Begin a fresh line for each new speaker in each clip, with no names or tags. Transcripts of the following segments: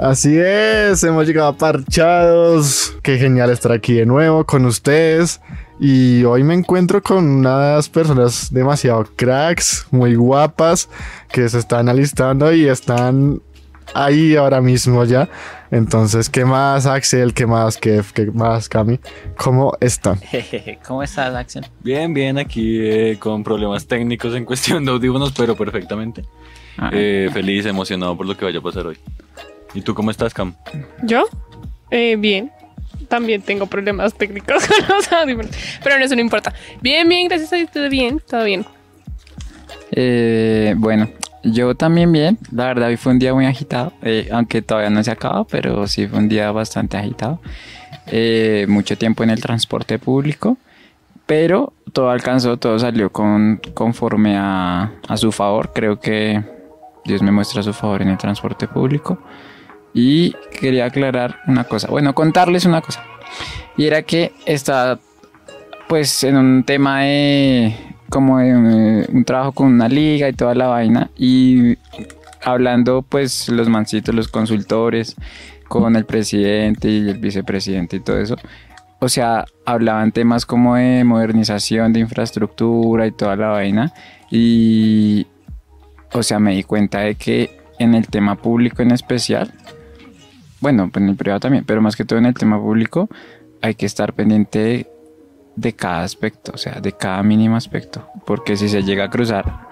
Así es, hemos llegado a Parchados. Qué genial estar aquí de nuevo con ustedes. Y hoy me encuentro con unas personas demasiado cracks, muy guapas, que se están alistando y están ahí ahora mismo ya. Entonces, ¿qué más, Axel? ¿Qué más, Kev? ¿Qué más, Cami? ¿Cómo están?
¿Cómo estás, Axel?
Bien, bien, aquí eh, con problemas técnicos en cuestión de audífonos, pero perfectamente. Eh, feliz, emocionado por lo que vaya a pasar hoy. ¿Y tú cómo estás, Cam?
¿Yo? Eh, bien. También tengo problemas técnicos con los audífonos. Pero no, eso no importa. Bien, bien, gracias a Dios, todo bien, todo bien.
eh, bueno, yo también bien. La verdad, hoy fue un día muy agitado. eh, aunque todavía no se acaba, pero sí fue un día bastante agitado. Eh, mucho tiempo en el transporte público. Pero todo alcanzó, todo salió con, conforme a, a su favor. Creo que Dios me muestra su favor en el transporte público. Y quería aclarar una cosa. Bueno, contarles una cosa. Y era que estaba pues en un tema de como de eh, un trabajo con una liga y toda la vaina y hablando pues los mancitos, los consultores con el presidente y el vicepresidente y todo eso. O sea, hablaban temas como de modernización de infraestructura y toda la vaina y o sea, me di cuenta de que en el tema público en especial bueno, en el privado también, pero más que todo en el tema público hay que estar pendiente de, cada aspecto, o sea, de cada mínimo aspecto, porque si se llega a cruzar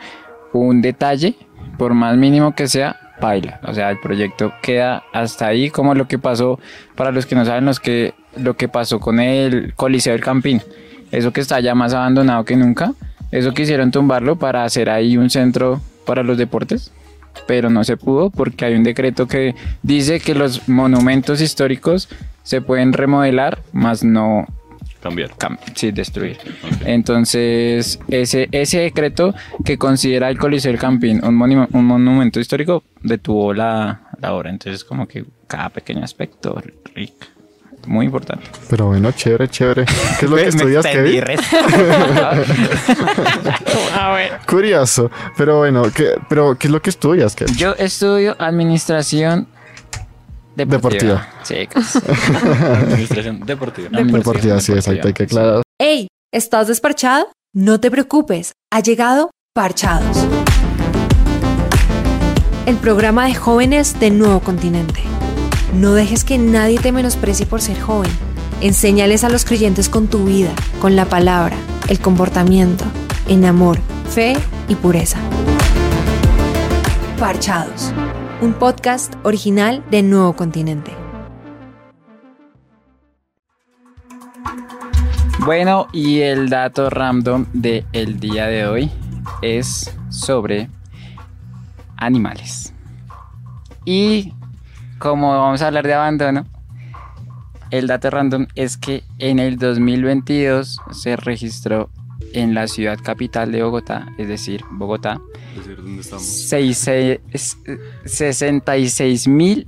un detalle, por más mínimo que sea, baila, o sea, el proyecto queda hasta ahí, como lo que pasó, para los que no saben, los que, lo que pasó con el Coliseo del Campín, eso que está ya más abandonado que nunca, eso quisieron tumbarlo para hacer ahí un centro para los deportes, pero no se pudo porque hay un decreto que dice que los monumentos históricos se pueden remodelar, más no
Cambiar.
cam- sí, destruir. Entonces, ese, ese decreto que considera el Coliseo del Campín un, monum- un monumento histórico detuvo la, la obra. Entonces, como que cada pequeño aspecto, Rick, muy importante.
Pero bueno, chévere, chévere. ¿Qué es lo que estudias, Kevin?
A ver.
Curioso. Pero bueno, ¿qué, pero, ¿qué es lo que estudias, Kev?
Yo estudio administración deportiva.
Deportiva.
Sí.
Administración deportiva.
Deportiva, sí, exacto, hay que aclarar.
Hey, ¿estás desparchado? No te preocupes, ha llegado Parchados. El programa de jóvenes de Nuevo Continente. No dejes que nadie te menosprecie por ser joven. Enséñales a los creyentes con tu vida, con la palabra, el comportamiento, en amor, fe y pureza. Parchados, un podcast original de Nuevo Continente.
Bueno, y el dato random del el día de hoy es sobre animales. Y como vamos a hablar de abandono, el dato random es que en el 2022 se registró en la ciudad capital de Bogotá, es decir, Bogotá,
Es decir, ¿dónde estamos?
seis- es- 66 mil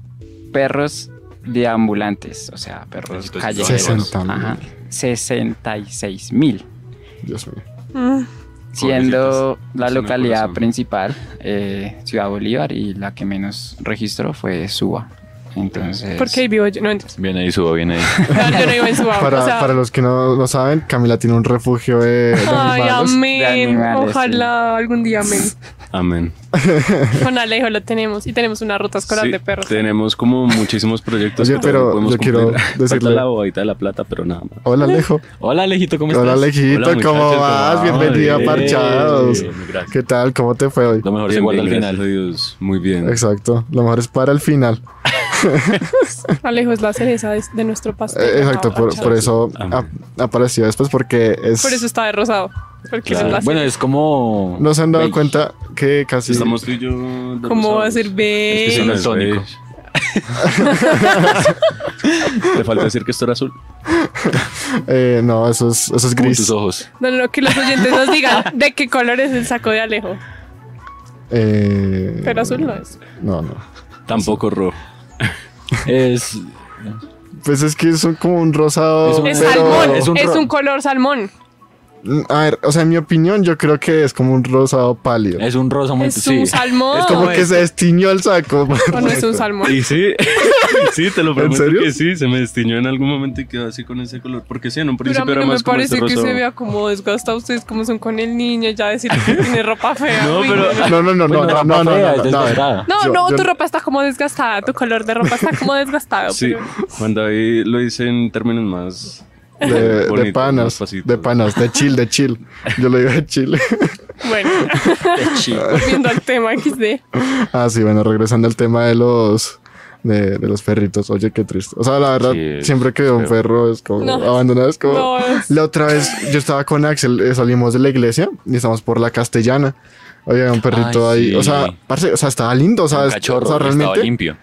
perros deambulantes, o sea, perros callejeros.
60.000.
Ajá, 66 mil,
Dios mío.
Mm,
siendo la localidad principal eh, Ciudad Bolívar y la que menos registró fue Suba. Entonces,
Porque ahí vivo yo. No, entonces.
Viene ahí, suba, viene ahí.
No, yo no iba en su
Para,
o sea,
para los que no lo saben, Camila tiene un refugio de, de
Ay,
animales.
de
amén.
animales,
Ojalá algún día amén.
Amén.
Con Alejo lo tenemos y tenemos una ruta escolar
Sí,
de perros.
Tenemos como muchísimos proyectos.
Oye, pero yo quiero decirle-
la bobadita de la plata, pero nada más.
Hola, Alejo.
Hola, Alejito, ¿cómo estás?
Hola, Alejito,
Hola,
¿cómo vas? Bienvenido a
Bien,
Parchados.
bien, gracias.
¿Qué tal? ¿Cómo te fue hoy?
Lo mejor se
Bien,
guarda
bien,
al
gracias
final.
Dios. Muy bien.
Exacto. Lo mejor es para el final.
Alejo es la cereza de, de nuestro pastel.
Eh, Exacto, por, por eso apareció después porque es...
Por eso está de rosado. Porque
Claro.
es la
Bueno, es como.
No se han dado
Beige.
cuenta que casi...
Estamos tú y yo.
¿Cómo va a ser
Es que
beige?
sí, no es tónico.
Te falta decir que esto era azul.
Eh, no, eso es, eso es gris.
tus ojos.
No, no, que los oyentes nos digan de qué color es el saco de Alejo.
Eh,
Pero azul no es.
No, no.
Tampoco rojo.
Es.
Pues es que son como un rosado.
Es un-
pero-
salmón.
es
Es
un
color salmón.
Mm, A ver, o sea, en mi opinión, yo creo que es como un rosado pálido.
Es un rosa muy
Es
sí.
un salmón.
Es como que se destiñó el saco.
O no es un salmón.
Y sí, sí, te lo prometo
serio?
que sí, se me destiñó en algún momento y quedó así con ese color. Porque sí, en un
Pero a
principio
mí
era
no me
más como
parece
este
que
rosado.
se vea como desgastado. Ustedes como son con el niño, ya decir que tiene ropa fea.
No, pero-
No, no, no, no,
Bueno,
no, no, no, no, no.
No, tu ropa está como desgastada, tu color de ropa está como desgastado.
Sí, Juan David lo hice en términos más
De, de panas, de panas, de chill, de chill. Yo lo digo de chill.
Bueno, volviendo al tema XD.
ah, sí, bueno, regresando al tema de los de, de los perritos. Oye, qué triste. O sea, la verdad,
Sí,
siempre que veo un perro es como
No.
abandonado, es como...
No, es-
La otra vez yo estaba con Axel, eh, salimos de la iglesia y estamos por la castellana. Oye, un perrito
Ay,
ahí.
sí.
O sea, parce, o sea, estaba lindo. O sea,
cachorro,
o sea,
estaba
realmente.
limpio.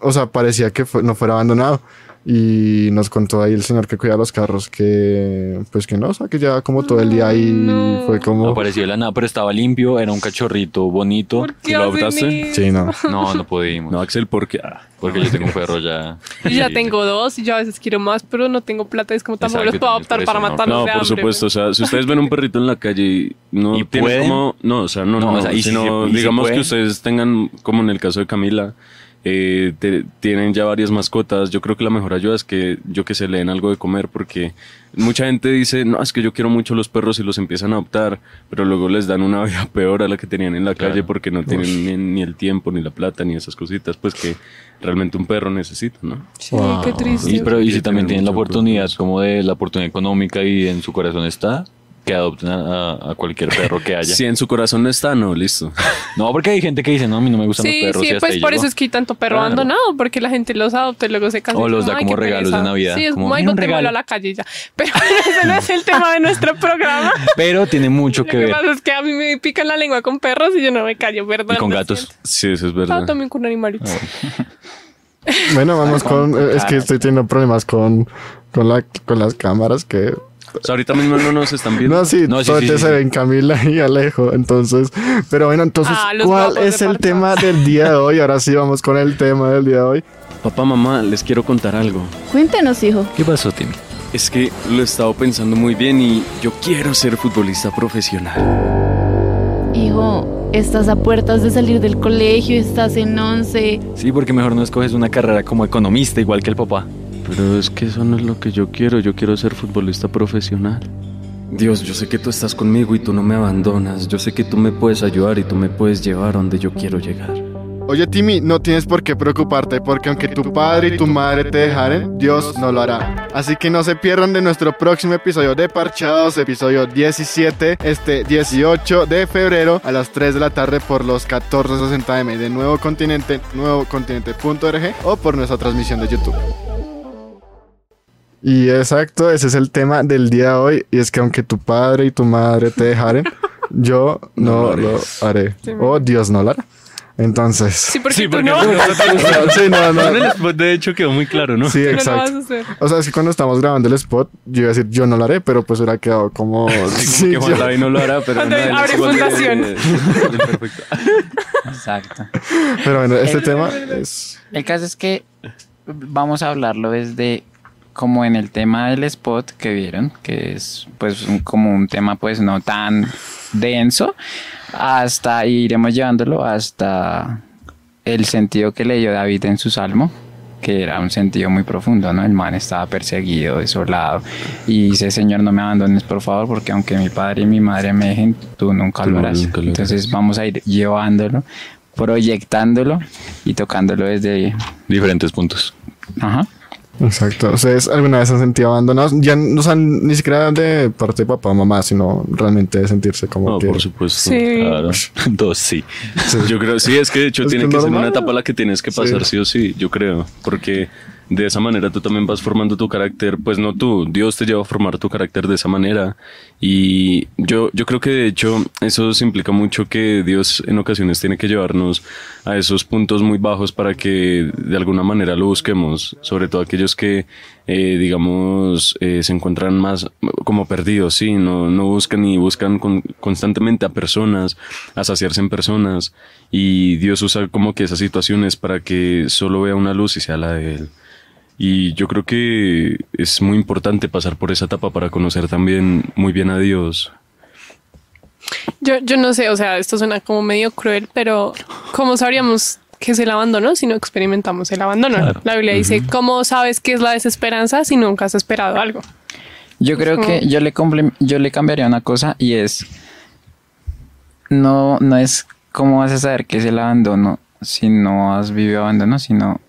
O sea, parecía que fue- no fuera abandonado. Y nos contó ahí el señor que cuida los carros que, pues que no, o sea, que ya como todo el día ahí
No.
fue como.
Apareció de la nada, pero estaba limpio, era un cachorrito bonito.
¿Por qué
¿Lo adoptaste?
Sí, no.
No, no pudimos.
No, Axel, porque... ah,
Porque yo tengo un perro ya.
Yo ya tengo dos y yo a veces quiero más, pero no tengo plata. Es como tampoco
Exacto,
los puedo adoptar para
eso, ¿no?
matarlos
No,
de
por
hambre.
supuesto. O sea, si ustedes ven un perrito en la calle y no
¿Y
tienen
pueden?
como... No, o sea, no,
No,
no.
o sea, y si
sino,
se- y si
digamos que
pueden.
ustedes tengan, como en el caso de Camila, eh, te- tienen ya varias mascotas. Yo creo que la mejor ayuda es que yo que se le den algo de comer porque mucha gente dice, no, es que yo quiero mucho los perros y los empiezan a adoptar, pero luego les dan una vida peor a la que tenían en la
Claro.
calle porque no tienen ni, ni el tiempo, ni la plata, ni esas cositas, pues que realmente un perro necesita, ¿no?
Sí, qué triste.
Y, pero, y si también
tienen
la oportunidad, como de la oportunidad económica y en su corazón está, que adopten a, cualquier perro que haya.
Si en su corazón no está, no, listo.
No, porque hay gente que dice, no, a mí no me gustan
Sí,
los perros.
sí, pues por
llegó.
eso es que hay tanto perro
Claro.
abandonado, porque la gente los adopta y luego se cansa.
O los da
"Ay,
como regalos de
pereza".
Navidad,
Sí, es
como,
como, ay,
"Mira, un
botémoslo
regalo".
a la calle ya. Pero ese no es el tema de nuestro programa.
Pero tiene mucho
Lo
que
que
ver.
pasa es que a mí me pican la lengua con perros y yo no me callo, ¿verdad?
Y con
Lo
gatos.
Sí, eso es
Ah,
verdad.
también con animalitos.
Bueno, vamos con. eh, es que estoy teniendo problemas con, con, la, con las cámaras que.
O sea, ahorita mismo no nos están viendo.
No, sí,
No, sí, sí, sí,
se ven Camila y Alejo. Entonces, pero bueno, entonces,
Ah,
¿cuál es el tema del día de hoy? Ahora sí, vamos con el tema del día de hoy.
Papá, mamá, les quiero contar algo.
Cuéntanos, hijo.
¿Qué pasó, Timmy?
Es que lo he estado pensando muy bien y yo quiero ser futbolista profesional.
Hijo, estás a puertas de salir del colegio, estás en once.
Sí, porque mejor no escoges una carrera como economista, igual que el papá.
Pero es que eso no es lo que yo quiero. Yo quiero ser futbolista profesional. Dios, yo sé que tú estás conmigo y tú no me abandonas. Yo sé que tú me puedes ayudar y tú me puedes llevar a donde yo quiero llegar.
Oye, Timmy, no tienes por qué preocuparte, porque aunque tu padre y tu madre te dejaren, Dios no lo hará. Así que no se pierdan de nuestro próximo episodio de Parchados, episodio 17, este 18 de febrero a las 3 de la tarde por los 1460M de Nuevo Continente, nuevocontinente.org o por nuestra transmisión de YouTube. Y exacto, ese es el tema del día de hoy. Y es que aunque tu padre y tu madre te dejaren, yo no,
No lo
lo
haré.
Sí.
O Dios no lo hará. Entonces.
Sí, porque
Sí,
tú
porque
no,
sí, no, no.
En el spot, de hecho, quedó muy claro, ¿no?
Sí,
no
exacto. O sea, es que cuando estamos grabando el spot, yo iba a decir yo no lo haré, pero pues hubiera quedado como.
Sí,
Sí,
como que Juan
yo-
David no lo hará, pero no,
abre
de-
fundación.
de- de perfecto.
Exacto.
Pero bueno, este
El-
tema es.
El caso es que vamos a hablarlo desde como en el tema del spot que vieron, que es pues un- como un tema pues no tan denso, hasta iremos llevándolo hasta el sentido que le dio David en su salmo, que era un sentido muy profundo, ¿no? El man estaba perseguido, desolado, y dice, Señor, no me abandones, por favor, porque aunque mi padre y mi madre me dejen, tú nunca
Tú
lo harás.
nunca lo harás.
Entonces vamos a ir llevándolo, proyectándolo y tocándolo desde...
Diferentes puntos.
Ajá.
Exacto. ¿Ustedes alguna vez se han sentido abandonados? Ya no son ni siquiera de parte de papá o mamá, sino realmente de sentirse como
No,
que.
por supuesto.
Sí.
Claro. Dos, sí.
Yo creo, sí, es que de hecho
Es
tiene
que
que, ser una etapa a la que tienes que pasar sí.
Sí.
o sí, yo creo, porque de esa manera tú también vas formando tu carácter, pues no tú, Dios te lleva a formar tu carácter de esa manera y yo, yo creo que de hecho eso implica mucho que Dios en ocasiones tiene que llevarnos a esos puntos muy bajos para que de alguna manera lo busquemos, sobre todo aquellos que eh, digamos eh, se encuentran más como perdidos, sí, no, no buscan y buscan con- constantemente a personas, a saciarse en personas y Dios usa como que esas situaciones para que solo vea una luz y sea la de Él. Y yo creo que es muy importante pasar por esa etapa para conocer también muy bien a Dios.
Yo, yo no sé, o sea, esto suena como medio cruel, pero ¿cómo sabríamos qué es el abandono si no experimentamos el abandono?
Claro.
La Biblia dice, ¿cómo sabes qué es la desesperanza si nunca has esperado algo?
Yo creo
como-
que yo le, yo le cambiaría una cosa y es, no, no es cómo vas a saber qué es el abandono si no has vivido abandono, sino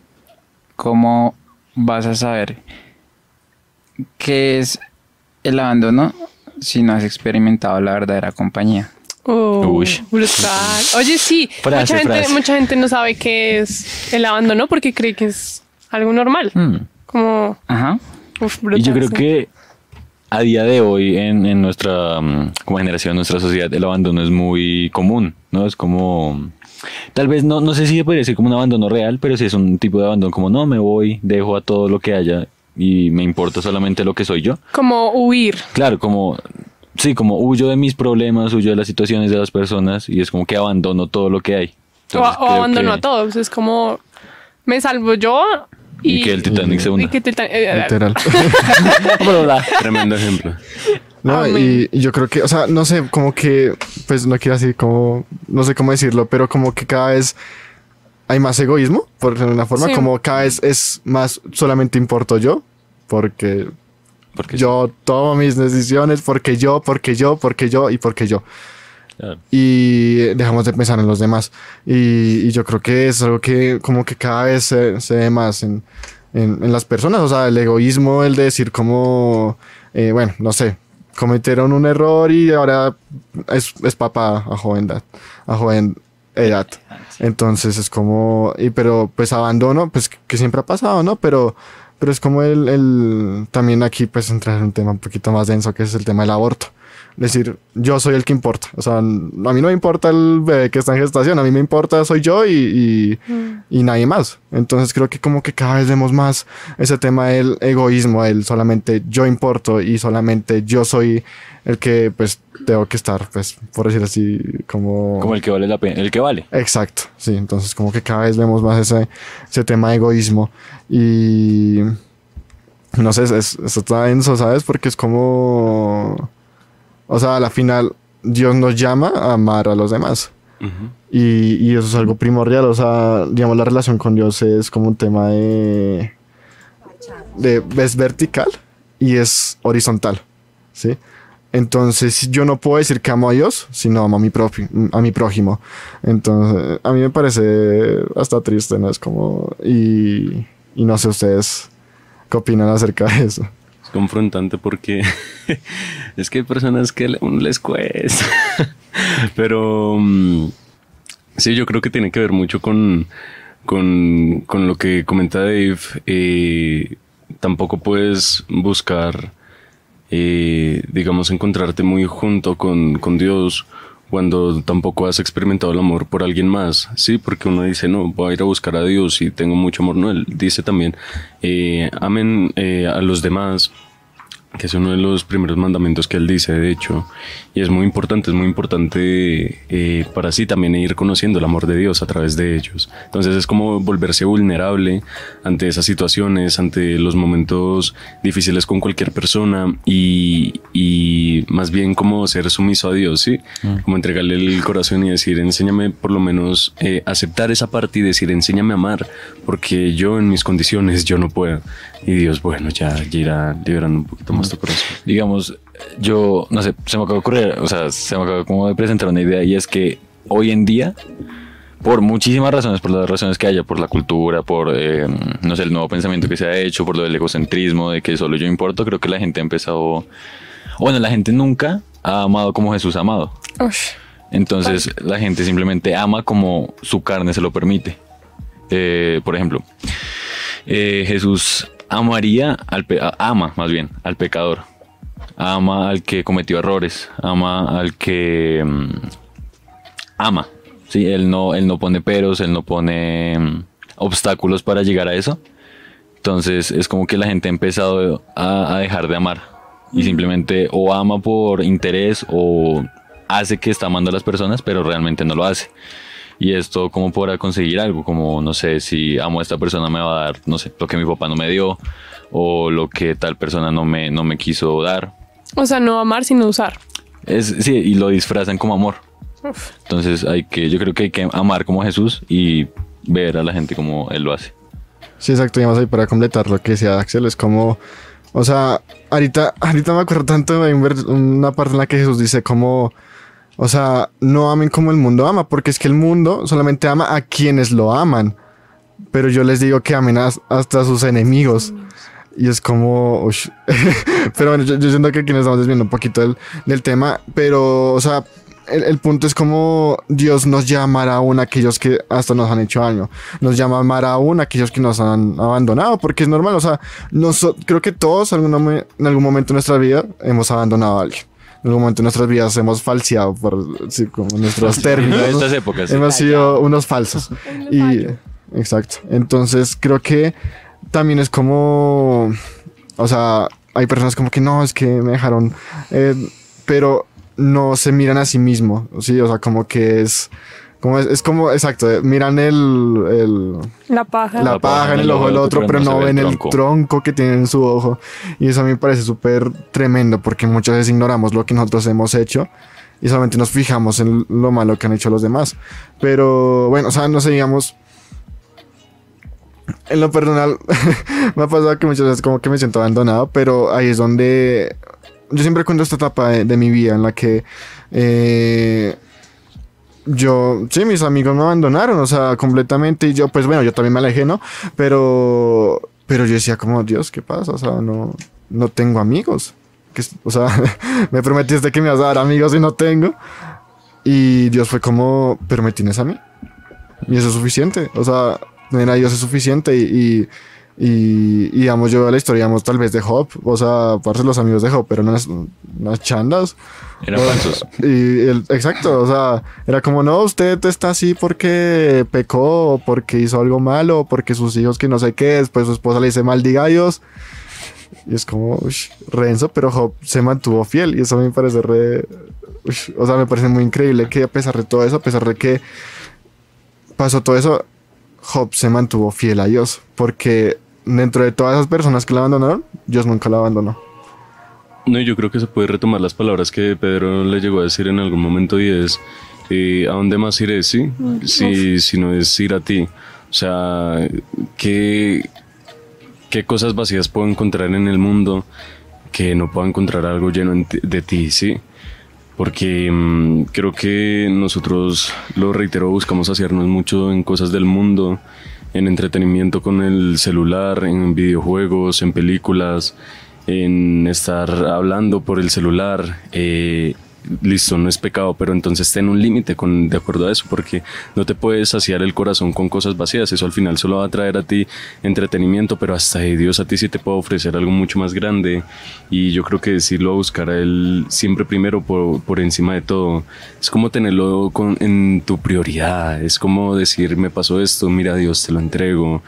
cómo vas a saber qué es el abandono si no has experimentado la verdadera compañía.
Oh,
Uy.
brutal. Oye, sí,
Frase,
mucha, gente,
frase.
mucha gente no sabe qué es el abandono porque cree que es algo normal.
Mm.
Como,
Ajá.
uf, brutal.
Y yo creo
sí.
que a día de hoy en, en nuestra mm, como generación, en nuestra sociedad, el abandono es muy común, ¿no? Es como, tal vez no, no sé si se podría decir como un abandono real, pero sí es un tipo de abandono como no, me voy, dejo a todo lo que haya y me importa solamente lo que soy yo.
Como huir.
Claro, como, sí, como huyo de mis problemas, huyo de las situaciones de las personas y es como que abandono todo lo que hay.
O,
Entonces,
o
creo
abandono
que-
a todos. Es como, me salvo yo y,
Y que el Titanic se
y
hunda.
que Titan- eh,
Literal.
Tremendo ejemplo.
No,
Amén.
y, yo creo que, o sea, no sé, como que, pues no quiero así como, no sé cómo decirlo, pero como que cada vez hay más egoísmo, por decirlo de una forma,
Sí.
como cada vez es más, solamente importo yo, porque
Porque
yo tomo mis decisiones, porque yo, porque yo, porque yo y porque yo.
Claro.
y dejamos de pensar en los demás. Y, y yo creo que es algo que como que cada vez se, se ve más en, en, en las personas, o sea, el egoísmo, el de decir como, eh, bueno, no sé, cometieron un error y ahora es, es papá a joven edad, a joven edad. Entonces es como, y pero pues abandono, pues que siempre ha pasado, ¿no? Pero, pero es como el, el, también aquí pues entrar en un tema un poquito más denso, que es el tema del aborto. Decir, yo soy el que importa. O sea, a mí no me importa el bebé que está en gestación, a mí me importa soy yo y, y, y nadie más. Entonces creo que como que cada vez vemos más ese tema del egoísmo, el solamente yo importo y solamente yo soy el que pues tengo que estar, pues por decir así, como...
Como el que vale la pena, el que vale.
Exacto, sí, entonces como que cada vez vemos más ese, ese tema de egoísmo y no sé, es, es, eso está denso, ¿sabes? Porque es como, o sea, a la final Dios nos llama a amar a los demás y, y eso es algo primordial, o sea, digamos, la relación con Dios es como un tema de, de es vertical y es horizontal, ¿sí? Entonces yo no puedo decir que amo a Dios si no amo a mi, propi- a mi prójimo. Entonces a mí me parece hasta triste, ¿no? Es como... Y, y no sé ustedes qué opinan acerca de eso.
Confrontante porque es que hay personas que les cuesta. Pero mm, sí, yo creo que tiene que ver mucho con, con, con lo que comenta Dave. Eh, tampoco puedes buscar, eh, digamos, encontrarte muy junto con, con Dios cuando tampoco has experimentado el amor por alguien más, sí, porque uno dice, no, voy a ir a buscar a Dios y tengo mucho amor, no, él dice también, eh, amen eh, a los demás, que es uno de los primeros mandamientos que él dice, de hecho, y es muy importante, es muy importante eh, para sí también ir conociendo el amor de Dios a través de ellos. Entonces es como volverse vulnerable ante esas situaciones, ante los momentos difíciles con cualquier persona y, y más bien como ser sumiso a Dios, ¿sí? Como entregarle el corazón y decir, enséñame por lo menos eh, aceptar esa parte y decir, enséñame a amar, porque yo en mis condiciones yo no puedo. Y Dios, bueno, ya, ya irá liberando un poquito más corazón.
digamos, yo, no sé, se me acaba de ocurrir, o sea, se me acaba como de presentar una idea y es que hoy en día, por muchísimas razones, por las razones que haya, por la cultura, por, eh, no sé, el nuevo pensamiento que se ha hecho, por lo del egocentrismo, de que solo yo importo, creo que la gente ha empezado, bueno, la gente nunca ha amado como Jesús ha amado. Entonces la gente simplemente ama como su carne se lo permite. Eh, por ejemplo, eh, Jesús amaría al pe- ama más bien al pecador, ama al que cometió errores, ama al que mm, ama. Sí, él no, él no pone peros, él no pone mm, obstáculos para llegar a eso. Entonces es como que la gente ha empezado a, a dejar de amar y simplemente o ama por interés o hace que está amando a las personas, pero realmente no lo hace. Y esto como para conseguir algo, como no sé, si amo a esta persona me va a dar, no sé, lo que mi papá no me dio o lo que tal persona no me, no me quiso dar.
O sea, no amar, sino usar.
Es, sí, y lo disfrazan como amor.
Uf.
Entonces hay que, yo creo que hay que amar como Jesús y ver a la gente como Él lo hace.
Sí, exacto. Y vamos ahí para completar lo que decía Axel. Es como, o sea, ahorita, ahorita me acuerdo tanto de una parte en la que Jesús dice como, o sea, no amen como el mundo ama, porque es que el mundo solamente ama a quienes lo aman. Pero yo les digo que amen as- hasta a sus enemigos. Y es como, pero bueno, yo, siento que aquí nos estamos desviando un poquito del, tema, pero, o sea, el, punto es como Dios nos llamará aún a aquellos que hasta nos han hecho daño. Nos llamará aún a aquellos que nos han abandonado, porque es normal, o sea, noso- creo que todos en algún momento de nuestra vida hemos abandonado a alguien. En algún momento de nuestras vidas hemos falseado, por sí, como nuestros términos.
En estas épocas. sí.
Hemos sido unos falsos. Y, exacto. Entonces creo que también es como, o sea, hay personas como que no, es que me dejaron, eh, pero no se miran a sí mismos, ¿sí? O sea, como que es, como es, es como, exacto, eh, miran el, el,
La paja.
la paja en el ojo del otro, pero no ven el
tronco.
tronco que tiene en su ojo. Y eso a mí me parece súper tremendo porque muchas veces ignoramos lo que nosotros hemos hecho y solamente nos fijamos en lo malo que han hecho los demás. Pero bueno, o sea, no sé, digamos. En lo personal, me ha pasado que muchas veces como que me siento abandonado, pero ahí es donde yo siempre cuento esta etapa de, de mi vida en la que eh, yo, sí, mis amigos me abandonaron, o sea, completamente. Y yo, pues bueno, yo también me alejé, ¿no? Pero, pero yo decía, como, Dios, ¿qué pasa? O sea, no, no tengo amigos. Que, o sea, me prometiste que me ibas a dar amigos y no tengo. Y Dios fue como, pero me tienes a mí. Y eso es suficiente. O sea, tener a Dios es suficiente. Y, y, y, y, digamos, yo la historia, digamos, tal vez de Job. O sea, parce los amigos de Job, pero unas, unas chandas.
Eran falsos.
Y el, exacto, o sea, era como, no, usted está así porque pecó, porque hizo algo malo, porque sus hijos que no sé qué, después su esposa le dice maldiga a Dios. Y es como, ush, renzo, pero Job se mantuvo fiel y eso me parece re... ush, o sea, me parece muy increíble que a pesar de todo eso, a pesar de que pasó todo eso, Job se mantuvo fiel a Dios, porque dentro de todas esas personas que la abandonaron, Dios nunca la abandonó.
No, yo creo que se puede retomar las palabras que Pedro le llegó a decir en algún momento y es, eh, ¿a dónde más iré? Sí, si, si no es ir a ti. O sea, ¿qué, ¿qué cosas vacías puedo encontrar en el mundo que no puedo encontrar algo lleno en ti- de ti? Sí. Porque mm, creo que nosotros, lo reitero, buscamos hacernos mucho en cosas del mundo, en entretenimiento con el celular, en videojuegos, en películas, en estar hablando por el celular. eh, listo, no es pecado, pero entonces ten un límite con de acuerdo a eso, porque no te puedes saciar el corazón con cosas vacías. Eso al final solo va a traer a ti entretenimiento, pero hasta de Dios a ti sí te puede ofrecer algo mucho más grande. Y yo creo que decirlo a buscar a Él siempre primero por, por encima de todo. Es como tenerlo con, en tu prioridad. Es como decir, me pasó esto, mira Dios, te lo entrego.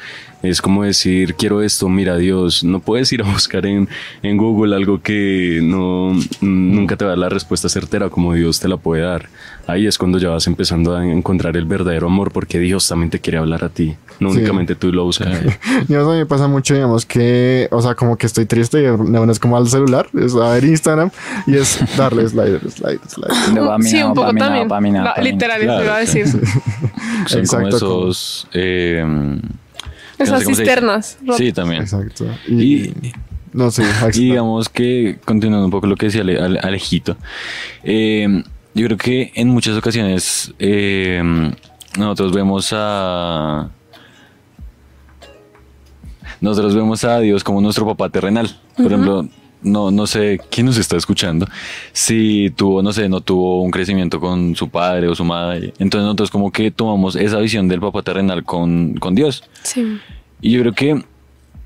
Es como decir, quiero esto, mira Dios. No puedes ir a buscar en, en Google algo que no, nunca te va a dar la respuesta certera como Dios te la puede dar. Ahí es cuando ya vas empezando a encontrar el verdadero amor porque Dios también te quiere hablar a ti. No
Sí.
únicamente tú lo buscas.
Digamos, a mí me pasa mucho, digamos, que, o sea, como que estoy triste y una es como al celular, es a ver Instagram y es darle slide, slide, slide.
Dopamina,
sí, un poco también.
dopamina.
literal,
Claro,
iba a decir.
Son como
Exacto, como-
esos... eh, no
Esas
sé
cisternas. rotas.
Sí, también.
Exacto. Y,
Y,
no sé,
digamos que, continuando un poco lo que decía Ale- Ale- Alejito, eh, yo creo que en muchas ocasiones eh, nosotros vemos a... Nosotros vemos a Dios como nuestro papá terrenal. Por ejemplo, no, no sé quién nos está escuchando, si tuvo, no sé, no tuvo un crecimiento con su padre o su madre. Entonces nosotros como que tomamos esa visión del papá terrenal con, con Dios.
Sí.
Y yo creo que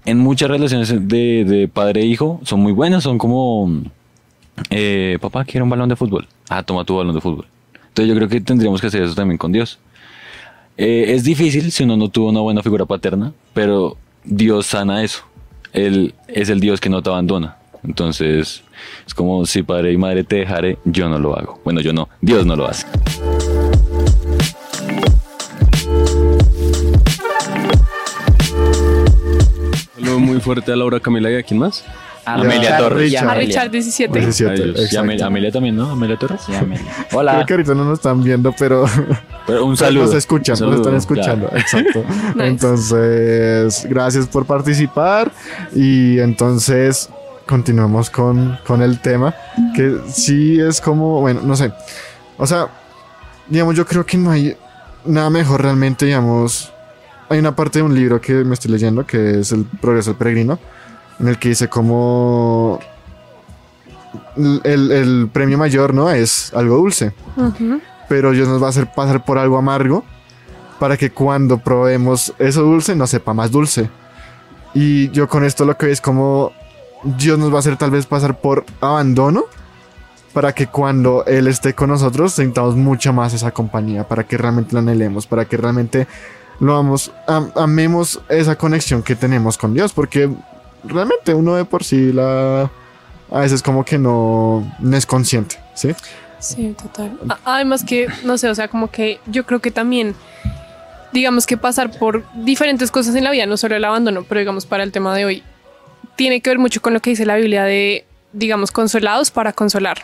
en muchas relaciones de, de padre e hijo son muy buenas, son como, eh, papá, quiero un balón de fútbol. Ah, toma tu balón de fútbol. Entonces yo creo que tendríamos que hacer eso también con Dios. Eh, es difícil si uno no tuvo una buena figura paterna, pero Dios sana eso. Él es el Dios que no te abandona. Entonces, es como si padre y madre te dejaré, yo no lo hago. Bueno, yo no, Dios no lo hace.
Saludo muy fuerte a Laura Camila y a quién más.
Amelia Torres.
A Richard 17.
17
Amelia, también, ¿no? Amelia Torres.
Sí, Amelia.
Hola.
Creo que ahorita no nos están viendo, pero.
pero un saludo.
Nos escuchan, nos están escuchando. Exacto. Entonces, gracias por participar. Y entonces, continuamos con, con el tema. Que sí es como, bueno, no sé. O sea, digamos, yo creo que no hay nada mejor realmente, digamos. Hay una parte de un libro que me estoy leyendo que es El Progreso del Peregrino, en el que dice como el, el premio mayor, ¿no? Es algo dulce pero Dios nos va a hacer pasar por algo amargo para que cuando probemos eso dulce nos sepa más dulce. Y yo con esto lo que veo es como Dios nos va a hacer tal vez pasar por abandono para que cuando Él esté con nosotros sintamos mucha más esa compañía, para que realmente la anhelemos, para que realmente lo vamos, am- amemos esa conexión que tenemos con Dios, porque realmente uno de por sí la... A veces como que no, no es consciente, ¿sí?
Sí, total. Además que, no sé, o sea, como que yo creo que también, digamos que pasar por diferentes cosas en la vida, no solo el abandono, pero digamos para el tema de hoy, tiene que ver mucho con lo que dice la Biblia de, digamos, consolados para consolar.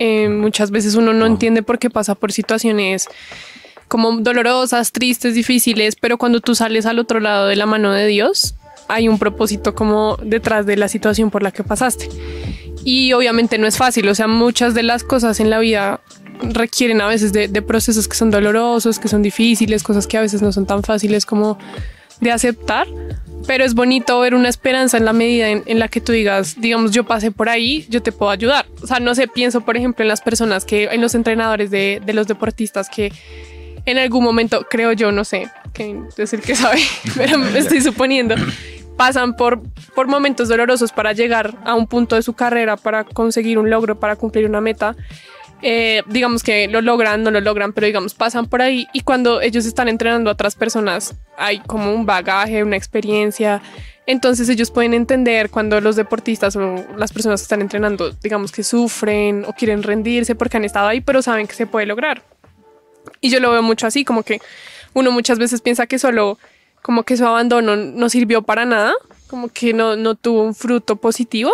Eh, muchas veces uno no entiende por qué pasa por situaciones como dolorosas, tristes, difíciles, pero cuando tú sales al otro lado de la mano de Dios, hay un propósito como detrás de la situación por la que pasaste. Y obviamente no es fácil, o sea, muchas de las cosas en la vida requieren a veces de, de procesos que son dolorosos, que son difíciles, cosas que a veces no son tan fáciles como de aceptar, pero es bonito ver una esperanza en la medida en, en la que tú digas, digamos, yo pasé por ahí, yo te puedo ayudar. O sea, no sé, pienso por ejemplo en las personas que, en los entrenadores de, de los deportistas que en algún momento, creo yo, no sé, que es el que sabe, pero me estoy suponiendo, pasan por, por momentos dolorosos para llegar a un punto de su carrera, para conseguir un logro, para cumplir una meta. Eh, digamos que lo logran, no lo logran, pero digamos pasan por ahí y cuando ellos están entrenando a otras personas hay como un bagaje, una experiencia. Entonces ellos pueden entender cuando los deportistas o las personas que están entrenando, digamos que sufren o quieren rendirse porque han estado ahí, pero saben que se puede lograr. Y yo lo veo mucho así, como que uno muchas veces piensa que solo, como que su abandono no sirvió para nada, como que no, no tuvo un fruto positivo,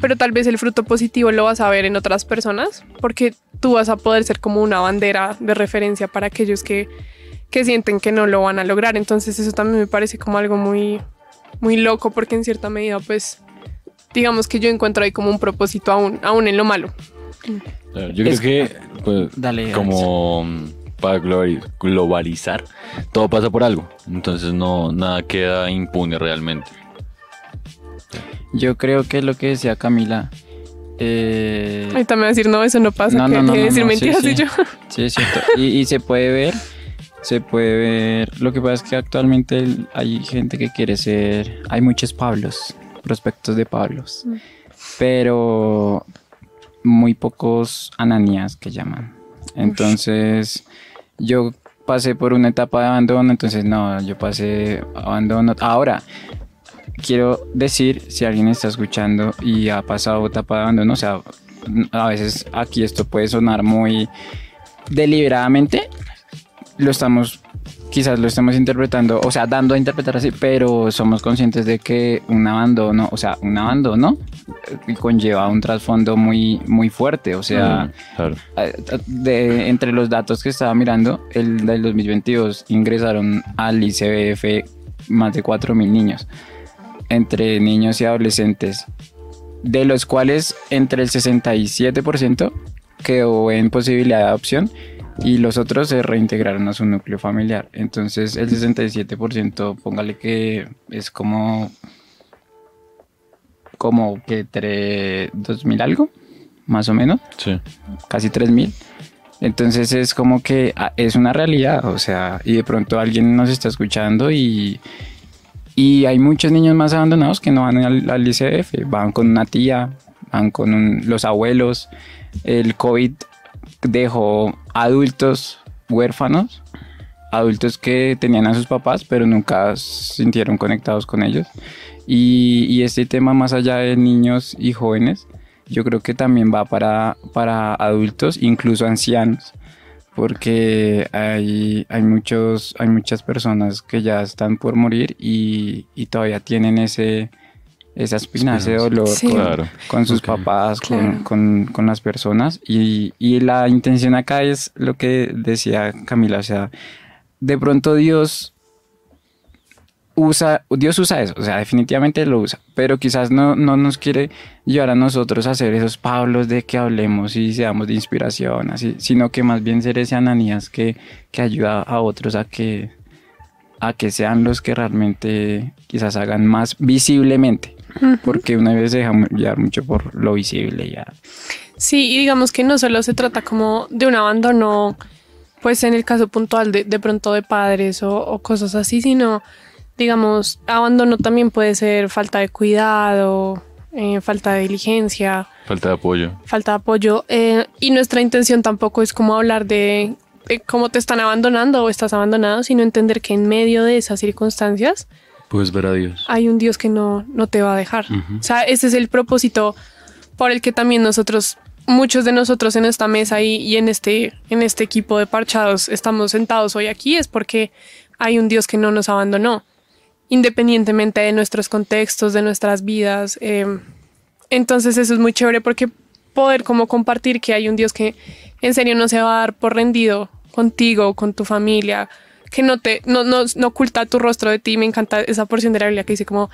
pero tal vez el fruto positivo lo vas a ver en otras personas, porque tú vas a poder ser como una bandera de referencia para aquellos que, que sienten que no lo van a lograr. Entonces eso también me parece como algo muy, muy loco, porque en cierta medida, pues, digamos que yo encuentro ahí como un propósito aún, aún en lo malo.
Yo
Es-
creo que, pues,
Dale,
como para globali- globalizar, todo pasa por algo. Entonces no nada queda impune realmente.
Yo creo que lo que decía Camila. eh,
Ahorita me va a decir, no, eso no pasa,
No,
que
no, no, no,
decir
no,
mentiras
sí,
y
sí.
yo.
Sí, es cierto. Y, y se puede ver, se puede ver. Lo que pasa es que actualmente hay gente que quiere ser. Hay muchos Pablos, prospectos de Pablos,
Mm.
pero muy pocos Ananías que llaman. Entonces, yo pasé por una etapa de abandono, entonces no, yo pasé abandono. Ahora, quiero decir, si alguien está escuchando y ha pasado etapa de abandono, o sea, a veces aquí esto puede sonar muy deliberadamente, lo estamos, quizás lo estamos interpretando, o sea, dando a interpretar así, pero somos conscientes de que un abandono, o sea, un abandono eh, conlleva un trasfondo muy, muy fuerte, o sea,
Claro.
eh, de, entre los datos que estaba mirando, el del 2022 ingresaron al ICBF más de 4.000 niños, entre niños y adolescentes, de los cuales entre el 67% quedó en posibilidad de adopción y los otros se reintegraron a su núcleo familiar. Entonces el 67%, póngale que es como como que entre 2000 algo, más o menos
Sí.
casi 3000. Entonces es como que ah, es una realidad, o sea, y de pronto alguien nos está escuchando y, y hay muchos niños más abandonados que no van al, al ICF, van con una tía, van con los abuelos. El COVID dejó adultos huérfanos, adultos que tenían a sus papás, pero nunca sintieron conectados con ellos. Y, y este tema más allá de niños y jóvenes, yo creo que también va para, para adultos, incluso ancianos, porque hay, hay, muchos, hay muchas personas que ya están por morir y, y todavía tienen ese, esa espina, ese dolor
Sí.
con,
Claro.
con sus papás, con, con- con las personas. Y, y la intención acá es lo que decía Camila, o sea, de pronto Dios usa, Dios usa eso, o sea, definitivamente lo usa, pero quizás no, no nos quiere llevar a nosotros a ser esos Pablos de que hablemos y seamos de inspiración, así, sino que más bien ser ese Ananías que, que ayuda a otros a que, a que sean los que realmente quizás hagan más visiblemente, porque una vez se deja llevar mucho por lo visible ya.
Sí, y digamos que no solo se trata como de un abandono, pues en el caso puntual de, de pronto de padres o, o cosas así, sino, digamos, abandono también puede ser falta de cuidado, eh, falta de diligencia,
Falta de apoyo.
falta de apoyo. eh, y nuestra intención tampoco es como hablar de, cómo te están abandonando o estás abandonado, sino entender que en medio de esas circunstancias
Puedes ver a Dios.
hay un Dios que no, no te va a dejar. O sea, ese es el propósito por el que también nosotros, muchos de nosotros en esta mesa y, y en, este, en este equipo de parchados estamos sentados hoy aquí, es porque hay un Dios que no nos abandonó, independientemente de nuestros contextos, de nuestras vidas. eh, entonces eso es muy chévere porque poder como compartir que hay un Dios que en serio no se va a dar por rendido contigo, con tu familia, que no te, no, no, no oculta tu rostro de ti. Me encanta esa porción de la Biblia que dice como,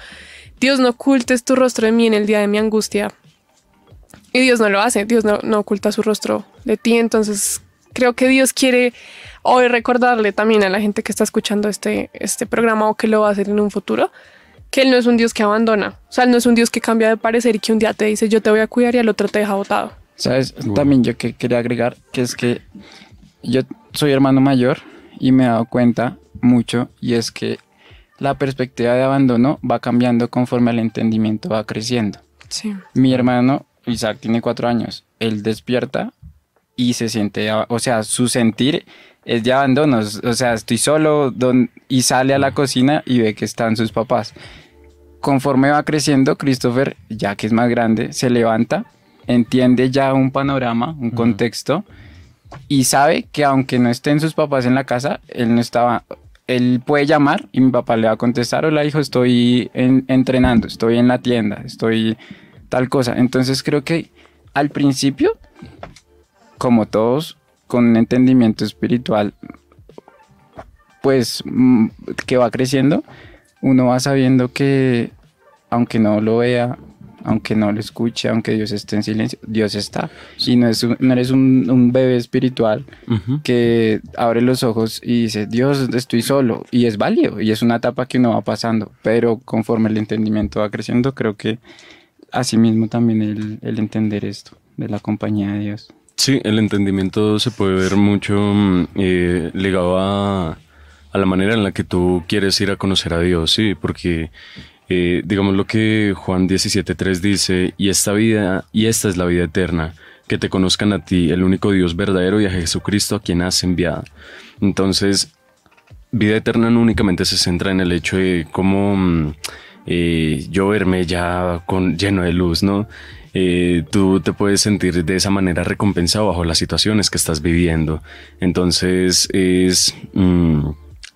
Dios no ocultes tu rostro de mí en el día de mi angustia. Y Dios no lo hace, Dios no, no oculta su rostro de ti. Entonces creo que Dios quiere hoy recordarle también a la gente que está escuchando este, este programa o que lo va a hacer en un futuro, que Él no es un Dios que abandona. O sea, Él no es un Dios que cambia de parecer y que un día te dice yo te voy a cuidar y al otro te deja botado.
¿Sabes? También yo que quería agregar que es que yo soy hermano mayor y me he dado cuenta mucho y es que la perspectiva de abandono va cambiando conforme el entendimiento va creciendo.
Sí.
Mi hermano Isaac tiene cuatro años. Él despierta y se siente, o sea, su sentir es de abandono. O sea, estoy solo don- y sale a la cocina y ve que están sus papás. Conforme va creciendo, Christopher, ya que es más grande, se levanta, entiende ya un panorama, un contexto y sabe que aunque no estén sus papás en la casa, él no estaba. Él puede llamar y mi papá le va a contestar, hola hijo, estoy en- entrenando, estoy en la tienda, estoy tal cosa. Entonces creo que al principio, como todos, con un entendimiento espiritual, pues mm, que va creciendo, uno va sabiendo que aunque no lo vea, aunque no lo escuche, aunque Dios esté en silencio, Dios está. Y no, es un- no eres un, un bebé espiritual que abre los ojos y dice, Dios, estoy solo. Y es válido, y es una etapa que uno va pasando. Pero conforme el entendimiento va creciendo, creo que asimismo también el, el entender esto de la compañía de Dios.
Sí, el entendimiento se puede ver mucho mm, eh, ligado a, la manera en la que tú quieres ir a conocer a Dios, sí, porque eh, digamos lo que Juan 17.3 dice, y esta vida, y esta es la vida eterna, que te conozcan a ti, el único Dios verdadero, y a Jesucristo a quien has enviado. Entonces, vida eterna no únicamente se centra en el hecho de cómo mm, eh, yo verme ya con, lleno de luz, ¿no? Eh, tú te puedes sentir de esa manera recompensado bajo las situaciones que estás viviendo. Entonces es, mm,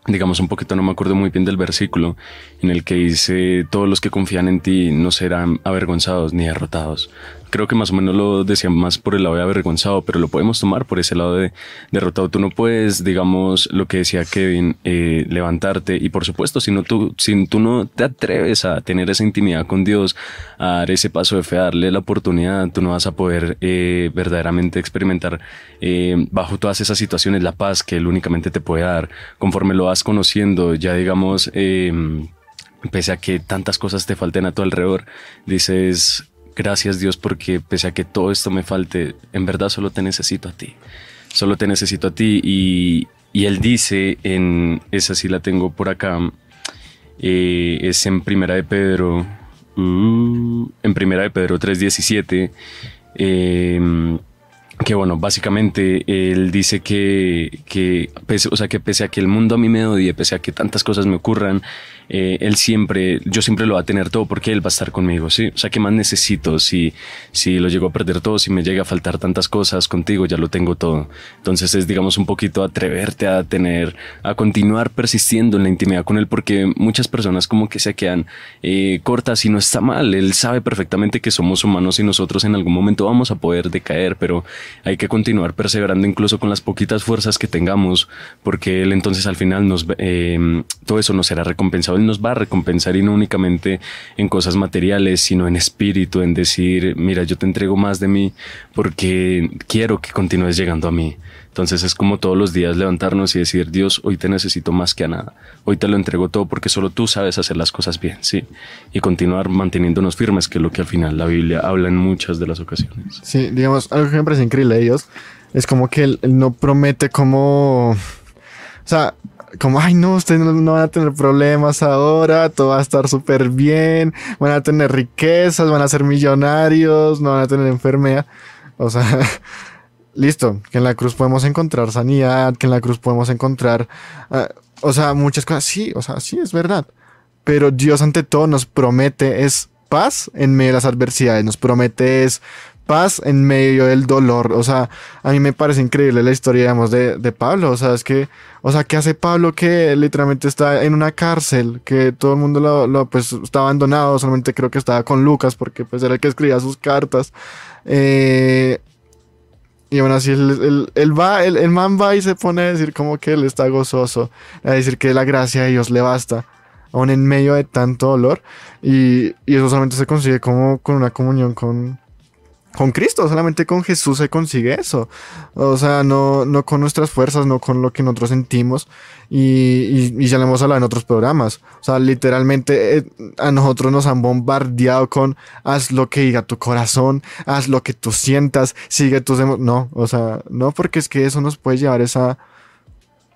digamos, un poquito, no me acuerdo muy bien del versículo, en el que dice, todos los que confían en ti no serán avergonzados ni derrotados. Creo que más o menos lo decía más por el lado de avergonzado, pero lo podemos tomar por ese lado de derrotado. Tú no puedes, digamos, lo que decía Kevin, eh, levantarte y por supuesto, si, no tú, si tú no te atreves a tener esa intimidad con Dios, a dar ese paso de fe, a darle la oportunidad, tú no vas a poder eh, verdaderamente experimentar eh, bajo todas esas situaciones la paz que Él únicamente te puede dar. Conforme lo vas conociendo, ya digamos, eh, pese a que tantas cosas te falten a tu alrededor, dices, gracias Dios porque pese a que todo esto me falte, en verdad solo te necesito a ti. Solo te necesito a ti y, y Él dice, en esa sí la tengo por acá, eh, es en Primera de Pedro, uh, en Primera de Pedro 3.17, eh, que bueno, básicamente él dice que, que pese, o sea, que pese a que el mundo a mí me odie, pese a que tantas cosas me ocurran, eh, él siempre, yo siempre lo va a tener todo porque él va a estar conmigo, ¿sí? O sea, ¿qué más necesito? Si, si lo llego a perder todo, si me llega a faltar tantas cosas contigo, ya lo tengo todo. Entonces es, digamos, un poquito atreverte a tener, a continuar persistiendo en la intimidad con él porque muchas personas como que se quedan eh, cortas y no está mal. Él sabe perfectamente que somos humanos y nosotros en algún momento vamos a poder decaer, pero hay que continuar perseverando incluso con las poquitas fuerzas que tengamos porque él entonces al final nos, eh, todo eso nos será recompensado nos va a recompensar y no únicamente en cosas materiales, sino en espíritu, en decir, mira, yo te entrego más de mí porque quiero que continúes llegando a mí. Entonces es como todos los días levantarnos y decir, Dios, hoy te necesito más que a nada. Hoy te lo entrego todo porque solo tú sabes hacer las cosas bien, sí. Y continuar manteniéndonos firmes, que es lo que al final la Biblia habla en muchas de las ocasiones.
Sí, digamos, algo que me parece increíble de Dios es como que él, no promete como... O sea, como, ay, no, ustedes no, van a tener problemas ahora, todo va a estar súper bien, van a tener riquezas, van a ser millonarios, no van a tener enfermedad. O sea, listo, que en la cruz podemos encontrar sanidad, que en la cruz podemos encontrar, uh, o sea, muchas cosas. Sí, o sea, sí, es verdad. Pero Dios ante todo nos promete es paz en medio de las adversidades, nos promete es paz en medio del dolor. O sea, a mí me parece increíble la historia, digamos, de, de, Pablo. O sea, es que, o sea, ¿qué hace Pablo que literalmente está en una cárcel? Que todo el mundo lo, pues, está abandonado. Solamente creo que estaba con Lucas porque, pues, era el que escribía sus cartas. Eh, y aún así, el, el, va, el, el, man va y se pone a decir como que él está gozoso, a decir que la gracia de Dios le basta, aún en medio de tanto dolor. Y, y eso solamente se consigue como con una comunión con, con Cristo, solamente con Jesús se consigue eso. O sea, no, no con nuestras fuerzas, no con lo que nosotros sentimos. Y, ya lo hemos hablado en otros programas. O sea, literalmente eh, a nosotros nos han bombardeado con haz lo que diga tu corazón, haz lo que tú sientas, sigue tus emociones. No, o sea, no, porque es que eso nos puede llevar esa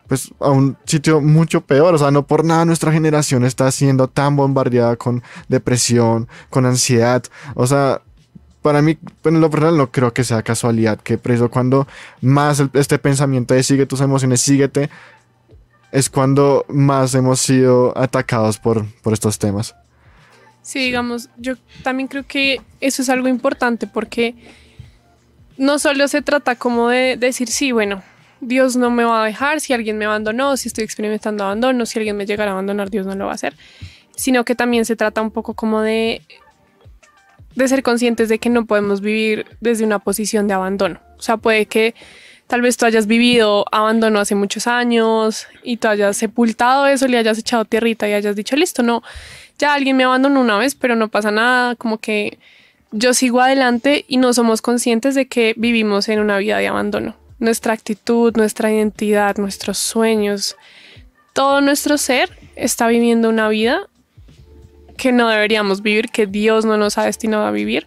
pues a un sitio mucho peor, o sea, no por nada nuestra generación está siendo tan bombardeada con depresión, con ansiedad, o sea, para mí, en lo personal, no creo que sea casualidad que preso cuando más el, este pensamiento de sigue tus emociones, síguete, es cuando más hemos sido atacados por, por estos temas.
Sí, digamos, yo también creo que eso es algo importante porque no solo se trata como de decir, sí, bueno, Dios no me va a dejar, si alguien me abandonó, si estoy experimentando abandono, si alguien me llegara a abandonar, Dios no lo va a hacer, sino que también se trata un poco como de de ser conscientes de que no podemos vivir desde una posición de abandono. O sea, puede que tal vez tú hayas vivido abandono hace muchos años y tú hayas sepultado eso, le hayas echado tierrita y hayas dicho, listo, no, ya alguien me abandonó una vez, pero no pasa nada, como que yo sigo adelante y no somos conscientes de que vivimos en una vida de abandono. Nuestra actitud, nuestra identidad, nuestros sueños, todo nuestro ser está viviendo una vida que no deberíamos vivir, que Dios no nos ha destinado a vivir,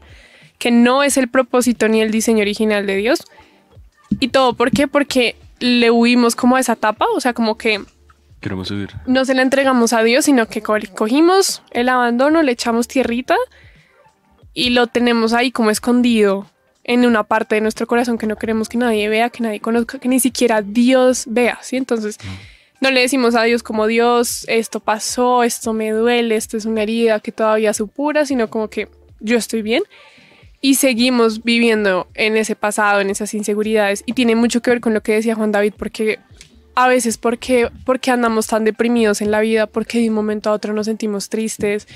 que no es el propósito ni el diseño original de Dios. Y todo, ¿por qué? Porque le huimos como a esa etapa, o sea, como que
Queremos
no se la entregamos a Dios, sino que cogimos el abandono, le echamos tierrita y lo tenemos ahí como escondido en una parte de nuestro corazón que no queremos que nadie vea, que nadie conozca, que ni siquiera Dios vea, ¿sí? Entonces, no le decimos a Dios como Dios, esto pasó, esto me duele, esto es una herida que todavía supura, sino como que yo estoy bien. Y seguimos viviendo en ese pasado, en esas inseguridades. Y tiene mucho que ver con lo que decía Juan David, porque a veces, porque, porque andamos tan deprimidos en la vida? porque de un momento a otro nos sentimos tristes?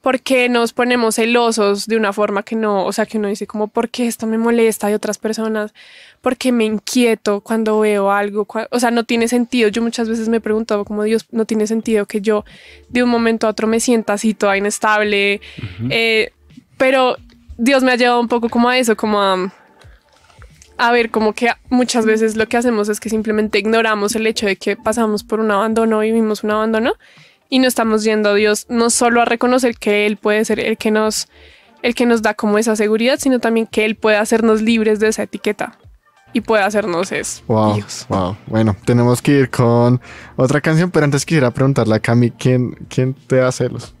porque nos ponemos celosos de una forma que no, o sea, que uno dice como, ¿por qué esto me molesta de otras personas? Porque me inquieto cuando veo algo, o sea, no tiene sentido. Yo muchas veces me he preguntado como Dios, no tiene sentido que yo de un momento a otro me sienta así toda inestable, eh, pero Dios me ha llevado un poco como a eso, como a, a ver, como que muchas veces lo que hacemos es que simplemente ignoramos el hecho de que pasamos por un abandono, vivimos un abandono y no estamos yendo a Dios no solo a reconocer que Él puede ser el que nos el que nos da como esa seguridad, sino también que Él puede hacernos libres de esa etiqueta y puede hacernos eso.
Wow, wow. Bueno, tenemos que ir con otra canción, pero antes quisiera preguntarle a Cami, ¿quién, quién te da celos?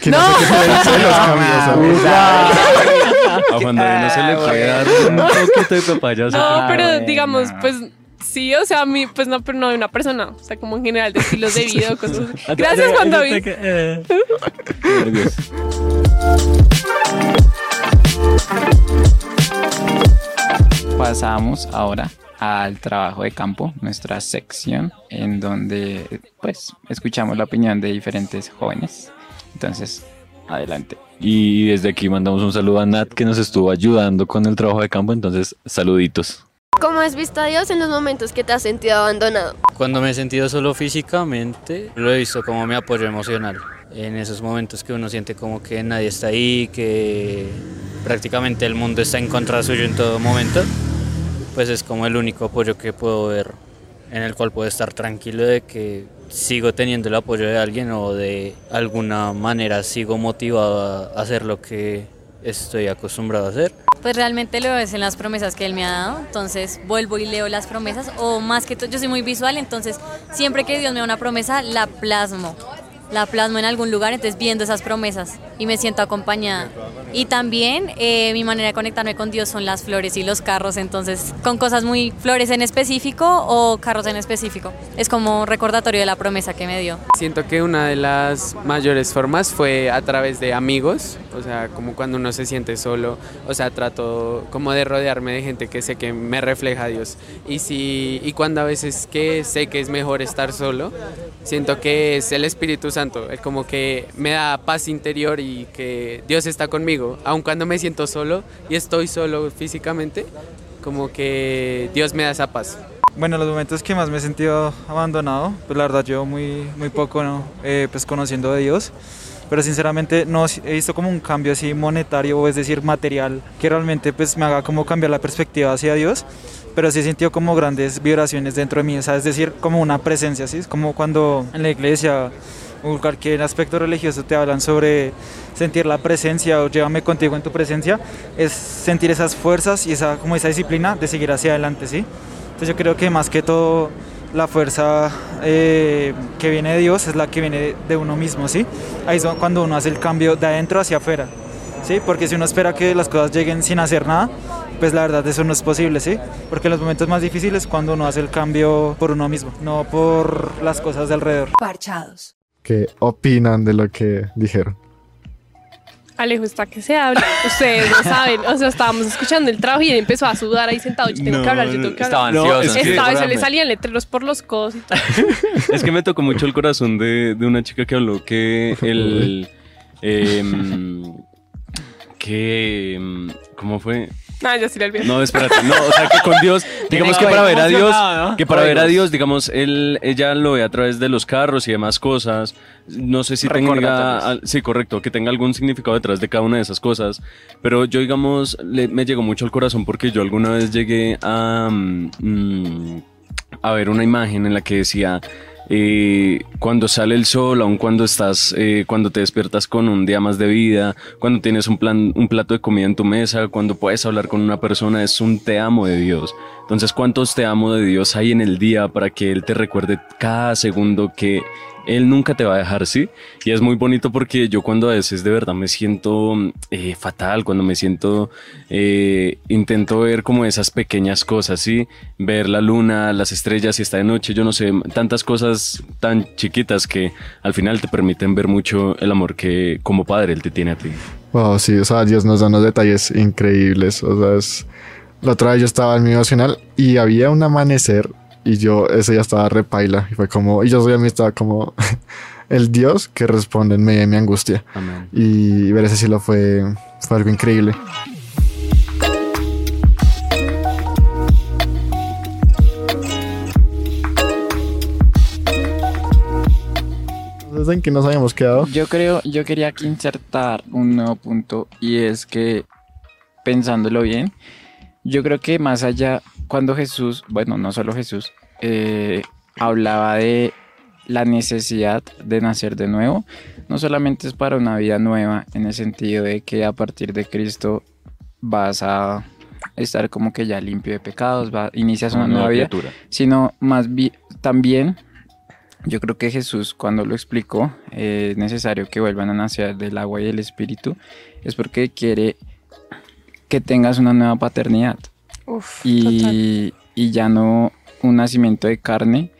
¿Quién
no.
hace que te den celos, Cami? O sea,
A Juan David no se le puede dar un poquito de papaya.
No, pero digamos, pues sí, o sea, a mí, pues no, pero no de una persona, o sea, como en general de estilos de vida o cosas. Gracias, Juan David.
Pasamos ahora al trabajo de campo, nuestra sección en donde pues escuchamos la opinión de diferentes jóvenes. Entonces, adelante.
Y desde aquí mandamos un saludo a Nat que nos estuvo ayudando con el trabajo de campo, entonces saluditos.
¿Cómo has visto a Dios en los momentos que te has sentido abandonado?
Cuando me he sentido solo físicamente, lo he visto como mi apoyo emocional. En esos momentos que uno siente como que nadie está ahí, que prácticamente el mundo está en contra suyo en todo momento, pues es como el único apoyo que puedo ver, en el cual puedo estar tranquilo de que sigo teniendo el apoyo de alguien o de alguna manera sigo motivado a hacer lo que estoy acostumbrado a hacer.
Pues realmente lo ves en las promesas que él me ha dado, entonces vuelvo y leo las promesas, o más que todo, yo soy muy visual, entonces siempre que Dios me da una promesa, la plasmo, la plasmo en algún lugar, entonces viendo esas promesas y me siento acompañada. Y también eh, mi manera de conectarme con Dios son las flores y los carros, entonces con cosas muy flores en específico o carros en específico. Es como recordatorio de la promesa que me dio.
Siento que una de las mayores formas fue a través de amigos, o sea, como cuando uno se siente solo, o sea, trato como de rodearme de gente que sé que me refleja a Dios. Y si y cuando a veces que sé que es mejor estar solo, siento que es el Espíritu Santo, es como que me da paz interior y que Dios está conmigo, aun cuando me siento solo y estoy solo físicamente, como que Dios me da esa paz.
Bueno, los momentos que más me he sentido abandonado, pues la verdad yo muy, muy poco ¿no? Eh, pues conociendo de Dios, pero sinceramente no he visto como un cambio así monetario o es decir material que realmente pues me haga como cambiar la perspectiva hacia Dios, pero sí he sentido como grandes vibraciones dentro de mí, o sea, es decir, como una presencia, ¿sí? Es como cuando en la iglesia o cualquier aspecto religioso te hablan sobre sentir la presencia o llévame contigo en tu presencia, es sentir esas fuerzas y esa, como esa disciplina de seguir hacia adelante, ¿sí? Entonces yo creo que más que todo la fuerza eh, que viene de Dios es la que viene de, uno mismo, ¿sí? Ahí es cuando uno hace el cambio de adentro hacia afuera, ¿sí? Porque si uno espera que las cosas lleguen sin hacer nada, pues la verdad eso no es posible, ¿sí? Porque los momentos más difíciles es cuando uno hace el cambio por uno mismo, no por las cosas de alrededor.
Parchados.
¿Qué opinan de lo que dijeron?
Alejo está que se habla. Ustedes no saben. O sea, estábamos escuchando el trabajo y él empezó a sudar ahí sentado. Yo tengo
No,
que hablar, yo tengo que
Estaba
hablar.
No,
ansiosa.
es que-
Esta vez se le salían letreros por los codos y todo.
Es que me tocó mucho el corazón de, de una chica que habló que el. em, que. em, ¿Cómo fue?
Ah, ya sí le olvidé.
No, espérate. No, o sea, que con Dios. digamos que para ver a Dios.
¿no?
Que para ver a. Dios, digamos, él, ella lo ve a través de los carros y demás cosas. No sé si tenga. Sí, correcto. Que tenga algún significado detrás de cada una de esas cosas. Pero yo, digamos, le- me llegó mucho al corazón porque yo alguna vez llegué a. mm, a ver una imagen en la que decía eh, cuando sale el sol, aun cuando estás, eh, cuando te despiertas con un día más de vida, cuando tienes un plan, un plato de comida en tu mesa, cuando puedes hablar con una persona, es un te amo de Dios. Entonces, ¿cuántos te amo de Dios hay en el día para que Él te recuerde cada segundo que Él nunca te va a dejar, sí? Y es muy bonito porque yo cuando a veces de verdad me siento eh, fatal, cuando me siento, eh, intento ver como esas pequeñas cosas, ¿sí? Ver la luna, las estrellas, si está de noche, yo no sé, tantas cosas tan chiquitas que al final te permiten ver mucho el amor que como padre Él te tiene a ti.
Wow, sí, o sea, Dios nos da unos detalles increíbles. O sea, es... la otra vez yo estaba en mi emocional y había un amanecer y yo, ese ya estaba repaila. Y fue como, y yo soy a mí estaba como el Dios que responde en medio de mi angustia.
Amén.
Y ver ese cielo fue, fue algo increíble. ¿en qué nos habíamos quedado?
Yo creo, yo quería aquí insertar un nuevo punto y es que pensándolo bien, yo creo que más allá, cuando Jesús, bueno, no solo Jesús, eh, hablaba de la necesidad de nacer de nuevo, no solamente es para una vida nueva, en el sentido de que a partir de Cristo vas a estar como que ya limpio de pecados, va, inicias una, nueva vida,
criatura.
sino más bien también yo creo que Jesús cuando lo explicó eh, es necesario que vuelvan a nacer del agua y del espíritu es porque quiere que tengas una nueva paternidad
Uf,
y, y ya no un nacimiento de carne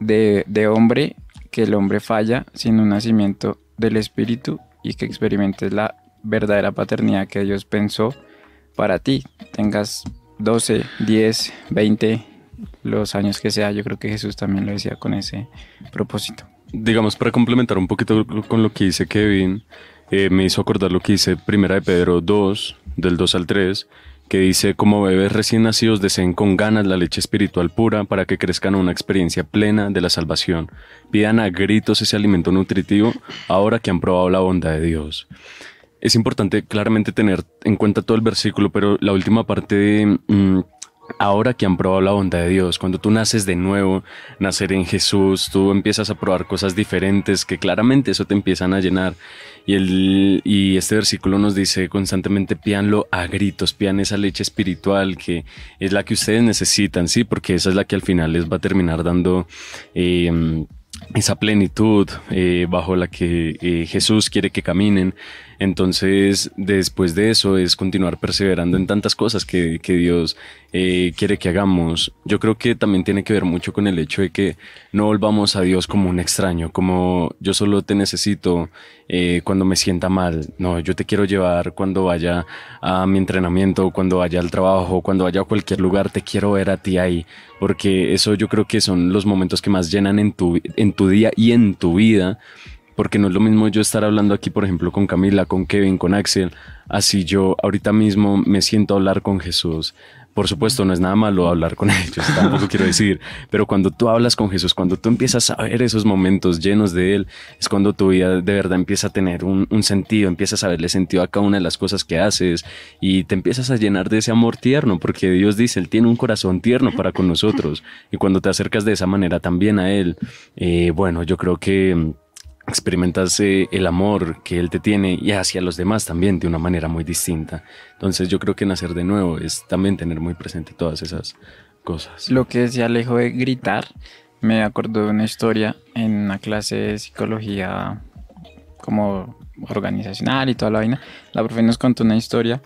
de, de hombre, que el hombre falla, sino un nacimiento del espíritu y que experimentes la verdadera paternidad que Dios pensó para ti. Tengas 12, 10, 20, los años que sea, yo creo que Jesús también lo decía con ese propósito.
Digamos, para complementar un poquito con lo que dice Kevin, eh, me hizo acordar lo que dice Primera de Pedro 2, del 2 al 3, que dice, como bebés recién nacidos deseen con ganas la leche espiritual pura para que crezcan a una experiencia plena de la salvación. Pidan a gritos ese alimento nutritivo ahora que han probado la bondad de Dios. Es importante claramente tener en cuenta todo el versículo, pero la última parte de... Ahora que han probado la bondad de Dios, cuando tú naces de nuevo, nacer en Jesús, tú empiezas a probar cosas diferentes que claramente eso te empiezan a llenar. Y, el, y este versículo nos dice constantemente, píanlo a gritos, pidan esa leche espiritual que es la que ustedes necesitan, ¿sí? Porque esa es la que al final les va a terminar dando... eh, esa plenitud eh, bajo la que eh, Jesús quiere que caminen. Entonces, después de eso es continuar perseverando en tantas cosas que, que Dios eh, quiere que hagamos. Yo creo que también tiene que ver mucho con el hecho de que no volvamos a Dios como un extraño, como yo solo te necesito eh, cuando me sienta mal. No, yo te quiero llevar cuando vaya a mi entrenamiento, cuando vaya al trabajo, cuando vaya a cualquier lugar, te quiero ver a ti ahí, porque eso yo creo que son los momentos que más llenan en tu, en tu día y en tu vida porque no es lo mismo yo estar hablando aquí, por ejemplo, con Camila, con Kevin, con Axel, así yo ahorita mismo me siento a hablar con Jesús. Por supuesto, no es nada malo hablar con ellos, tampoco quiero decir, pero cuando tú hablas con Jesús, cuando tú empiezas a ver esos momentos llenos de Él, es cuando tu vida de verdad empieza a tener un, un sentido, empiezas a verle sentido a cada una de las cosas que haces y te empiezas a llenar de ese amor tierno, porque Dios dice, Él tiene un corazón tierno para con nosotros y cuando te acercas de esa manera también a Él, eh, bueno, yo creo que experimentas el amor que Él te tiene y hacia los demás también de una manera muy distinta. Entonces yo creo que nacer de nuevo es también tener muy presente todas esas cosas.
Lo que decía Alejo de gritar, me acordó de una historia en una clase de psicología como organizacional y toda la vaina. La profe nos contó una historia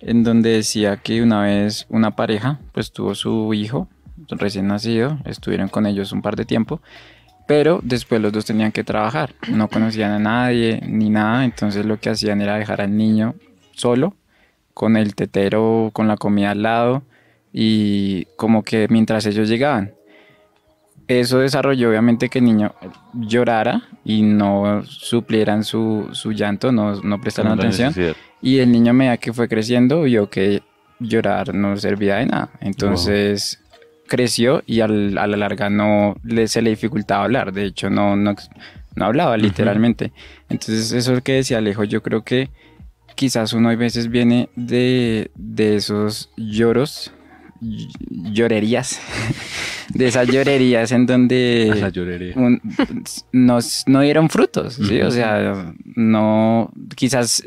en donde decía que una vez una pareja pues tuvo su hijo recién nacido, estuvieron con ellos un par de tiempo, pero después los dos tenían que trabajar, no conocían a nadie ni nada, entonces lo que hacían era dejar al niño solo, con el tetero, con la comida al lado y como que mientras ellos llegaban. Eso desarrolló obviamente que el niño llorara y no suplieran su, su llanto, no, no prestaran atención.
necesidad.
Y el niño, a medida que fue creciendo, vio que llorar no servía de nada. Entonces creció y al- a la larga no le, se le dificultaba hablar. De hecho, no, no, no hablaba literalmente. Entonces, eso que decía Alejo, yo creo que quizás uno a veces viene de, de esos lloros, ll- llorerías, de esas llorerías en donde un- no, no dieron frutos, ¿sí? O sea, no, quizás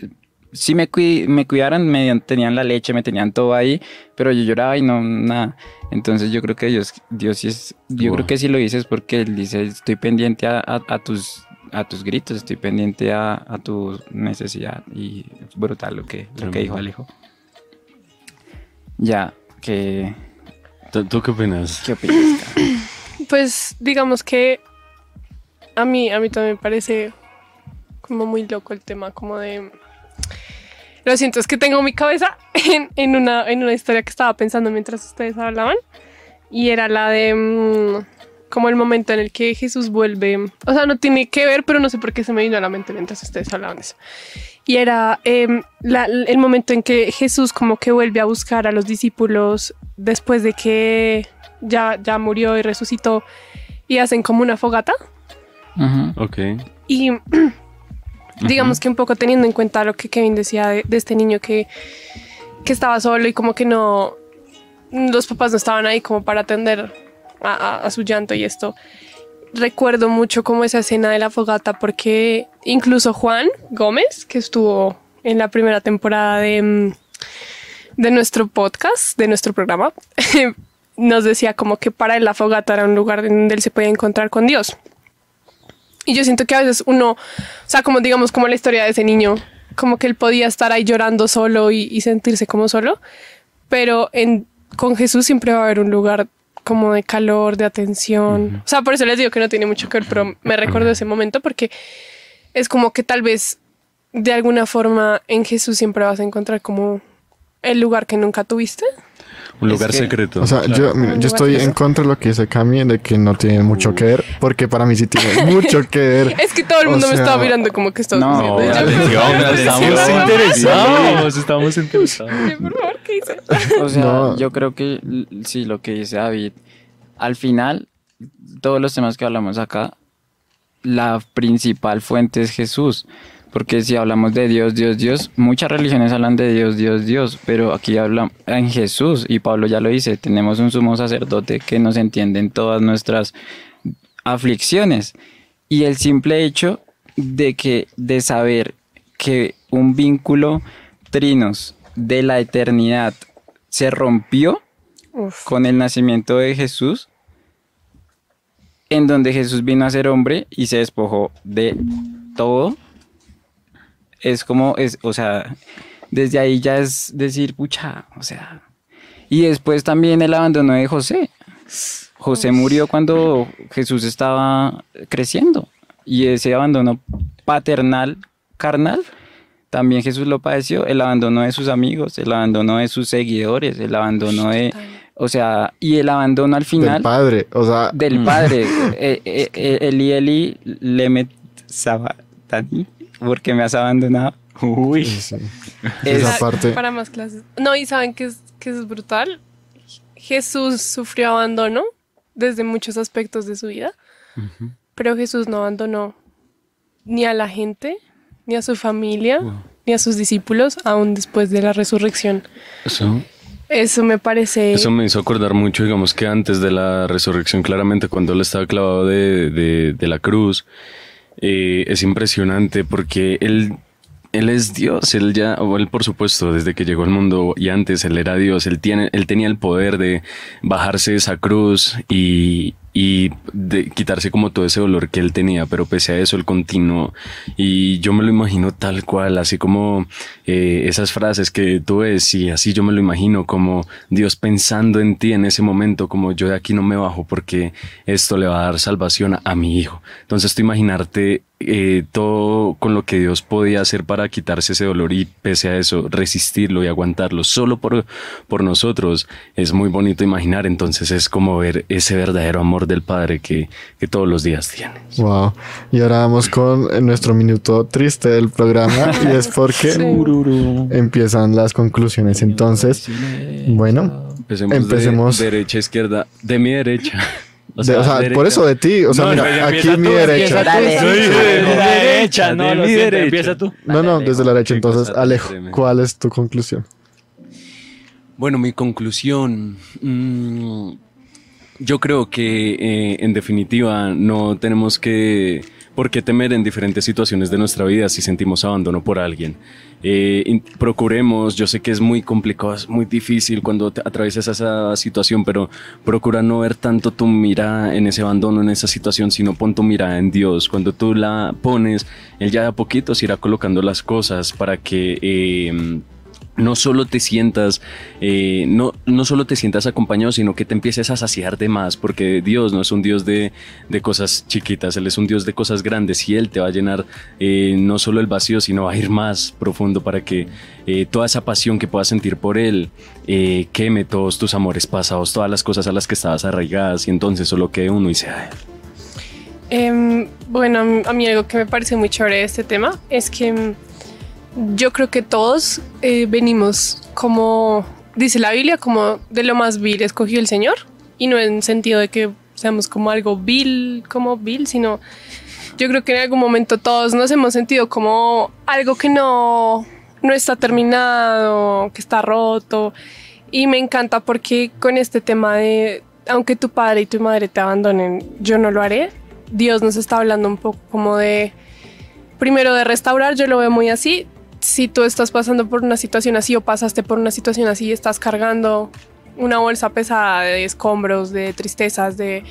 sí me, cui- me cuidaron, me tenían la leche, me tenían todo ahí, pero yo lloraba y no, nada. Entonces yo creo que Dios, Dios sí es, yo
Wow.
creo que sí lo dices porque Él dice, estoy pendiente a, a- a tus a tus gritos, estoy pendiente a, a tu necesidad y es brutal lo que, lo que dijo. Alejo. Ya, que...
¿Tú, tú qué opinas?
¿Qué opinas?
Pues digamos que a mí, a mí también me parece como muy loco el tema, como de... Lo siento, es que tengo mi cabeza en, en una, en una historia que estaba pensando mientras ustedes hablaban. Y era la de mm, como el momento en el que Jesús vuelve. O sea, no tiene que ver, pero no sé por qué se me vino a la mente mientras ustedes hablaban de eso. Y era em, la- el momento en que Jesús como que vuelve a buscar a los discípulos después de que ya, ya murió y resucitó y hacen como una fogata.
Ujú.
Ok.
Y digamos que un poco teniendo en cuenta lo que Kevin decía de, este niño que, que estaba solo y como que no, los papás no estaban ahí como para atender a su llanto y esto. Recuerdo mucho como esa escena de la fogata porque incluso Juan Gómez, que estuvo en la primera temporada de, mm, de nuestro podcast, de nuestro programa, nos decía como que para él la fogata era un lugar donde él se podía encontrar con Dios. Y yo siento que a veces uno, o sea, como digamos, como la historia de ese niño como que él podía estar ahí llorando solo y, y sentirse como solo, pero en, con Jesús siempre va a haber un lugar como de calor, de atención. O sea, por eso les digo que no tiene mucho que ver, pero me recuerdo ese momento porque es como que tal vez de alguna forma en Jesús siempre vas a encontrar como el lugar que nunca tuviste.
Un lugar
que-
secreto.
O sea, yo, mira, yo estoy en contra de lo que dice Cami, de que no tiene mucho que ver, porque para mí sí tiene mucho que ver.
Es que todo el
O
mundo me estaba mirando como que estás
No,
Estamos interesados, estamos interesados.
Por favor, ¿qué hice?
O sea,
No.
yo creo que sí, lo que dice David, al final, todos los temas que hablamos acá, la principal fuente es Jesús. Porque si hablamos de Dios, Dios, Dios, muchas religiones hablan de Dios, Dios, Dios, pero aquí hablan en Jesús, y Pablo ya lo dice, tenemos un sumo sacerdote que nos entiende en todas nuestras aflicciones. Y el simple hecho de que, de saber que un vínculo trinos de la eternidad se rompió
Uf.
con el nacimiento de Jesús, en donde Jesús vino a ser hombre y se despojó de todo. Es como, es, o sea, desde ahí ya es decir, pucha, o sea. Y después también el abandono de José. José murió cuando Jesús estaba creciendo. Y ese abandono paternal, carnal, también Jesús lo padeció. El abandono de sus amigos, el abandono de sus seguidores, el abandono de. O sea, y el abandono al final
Del padre, o sea,
del padre. eh, eh, eh, Eli Eli Lemet Sabatani, porque me has abandonado. Uy.
sí.
Es-
esa parte.
Para más clases. No, y saben que es, que es brutal. Jesús sufrió abandono desde muchos aspectos de su vida, pero Jesús no abandonó ni a la gente, ni a su familia, ni a sus discípulos, aún después de la resurrección.
Eso,
Eso me parece...
eso me hizo acordar mucho, digamos que antes de la resurrección, claramente cuando él estaba clavado de, de- de la cruz, eh, es impresionante porque él, él es Dios, él ya, o él por supuesto, desde que llegó al mundo y antes él era Dios, él, tiene, él tenía el poder de bajarse esa cruz y, y de quitarse como todo ese dolor que él tenía, pero pese a eso él continuó y yo me lo imagino tal cual, así como eh, esas frases que tú ves y así yo me lo imagino como Dios pensando en ti en ese momento, como yo de aquí no me bajo porque esto le va a dar salvación a, a mi hijo. Entonces tú imaginarte eh, todo con lo que Dios podía hacer para quitarse ese dolor y pese a eso resistirlo y aguantarlo solo por, por nosotros es muy bonito imaginar. Entonces es como ver ese verdadero amor del Padre que, que todos los días tiene.
Wow. Y ahora vamos con nuestro minuto triste del programa y es porque empiezan las conclusiones. Entonces, bueno,
Empecemos,
Empecemos.
de derecha izquierda, de mi derecha.
De- o sea, por eso de ti, o sea,
No,
mira, aquí mi derecha.
derecha, no,
mi derecha.
empieza tú.
No, no, desde la derecha. Entonces,
pues,
Alejo. ¿cuál es tu conclusión?
Bueno, mi conclusión. mm, yo creo que eh, en definitiva no tenemos que por qué temer en diferentes situaciones de nuestra vida si sentimos abandono por alguien. Eh, procuremos, yo sé que es muy complicado, es muy difícil cuando te atraviesas esa situación, pero procura no ver tanto tu mirada en ese abandono, en esa situación, sino pon tu mirada en Dios. Cuando tú la pones, Él ya de a poquito se irá colocando las cosas para que... eh, no solo te sientas, eh, no, no solo te sientas acompañado, sino que te empieces a saciar de más, porque Dios no es un Dios de, de cosas chiquitas, Él es un Dios de cosas grandes y Él te va a llenar eh, no solo el vacío, sino va a ir más profundo para que eh, toda esa pasión que puedas sentir por Él queme todos tus amores pasados, todas las cosas a las que estabas arraigadas y entonces solo quede uno y sea Él.
Em, bueno, a mí- algo que me parece muy chévere de este tema es que yo creo que todos eh, venimos como, dice la Biblia, como de lo más vil escogió el Señor y no en sentido de que seamos como algo vil, como vil, sino yo creo que en algún momento todos nos hemos sentido como algo que no, no está terminado, que está roto. Y me encanta porque con este tema de, aunque tu padre y tu madre te abandonen, yo no lo haré. Dios nos está hablando un poco como de, primero de restaurar, yo lo veo muy así. Si tú estás pasando por una situación así o pasaste por una situación así, estás cargando una bolsa pesada de escombros, de tristezas, de,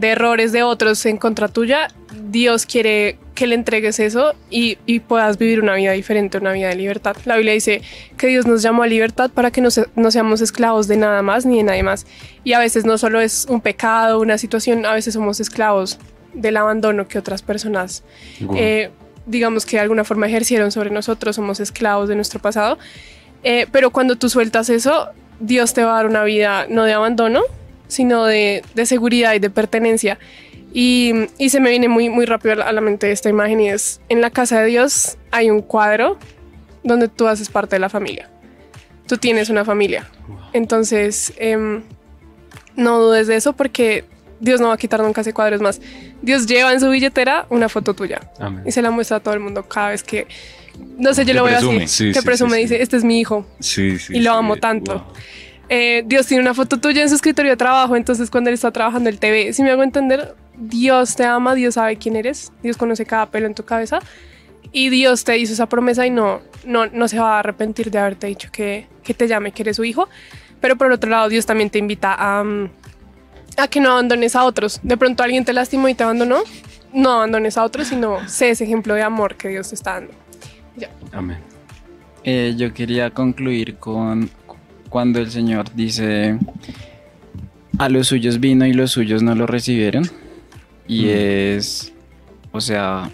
errores de otros en contra tuya, Dios quiere que le entregues eso y, y puedas vivir una vida diferente, una vida de libertad. La Biblia dice que Dios nos llamó a libertad para que no, se- no seamos esclavos de nada más ni de nadie más. Y a veces no solo es un pecado, una situación, a veces somos esclavos del abandono que otras personas, eh, digamos que de alguna forma ejercieron sobre nosotros, somos esclavos de nuestro pasado. Eh, pero cuando tú sueltas eso, Dios te va a dar una vida no de abandono, sino de, de seguridad y de pertenencia. Y, y se me viene muy, muy rápido a la, a la mente esta imagen y es, en la casa de Dios hay un cuadro donde tú haces parte de la familia. Tú tienes una familia. Entonces, em, no dudes de eso porque Dios no va a quitar nunca ese cuadro. Es más, Dios lleva en su billetera una foto tuya
Amén.
y se la muestra a todo el mundo cada vez que, no sé, yo
Te
lo veo
presume.
así,
Sí,
que
sí,
presume,
sí, sí.
dice, este es mi hijo
Sí, sí.
y lo
sí.
amo tanto. Eh, Dios tiene una foto tuya en su escritorio de trabajo, entonces cuando él está trabajando el TV, si me hago entender, Dios te ama, Dios sabe quién eres, Dios conoce cada pelo en tu cabeza y Dios te hizo esa promesa y no, no, no se va a arrepentir de haberte dicho que, que te llame, que eres su hijo. Pero por otro lado, Dios también te invita a, mm, a que no abandones a otros. De pronto alguien te lastimó y te abandonó, no abandones a otros, sino sé ese ejemplo de amor que Dios te está dando. Ya.
Amén.
Eh, yo quería concluir con cu- cuando el Señor dice, a los suyos vino y los suyos no lo recibieron. Y
Mm.
es, o sea,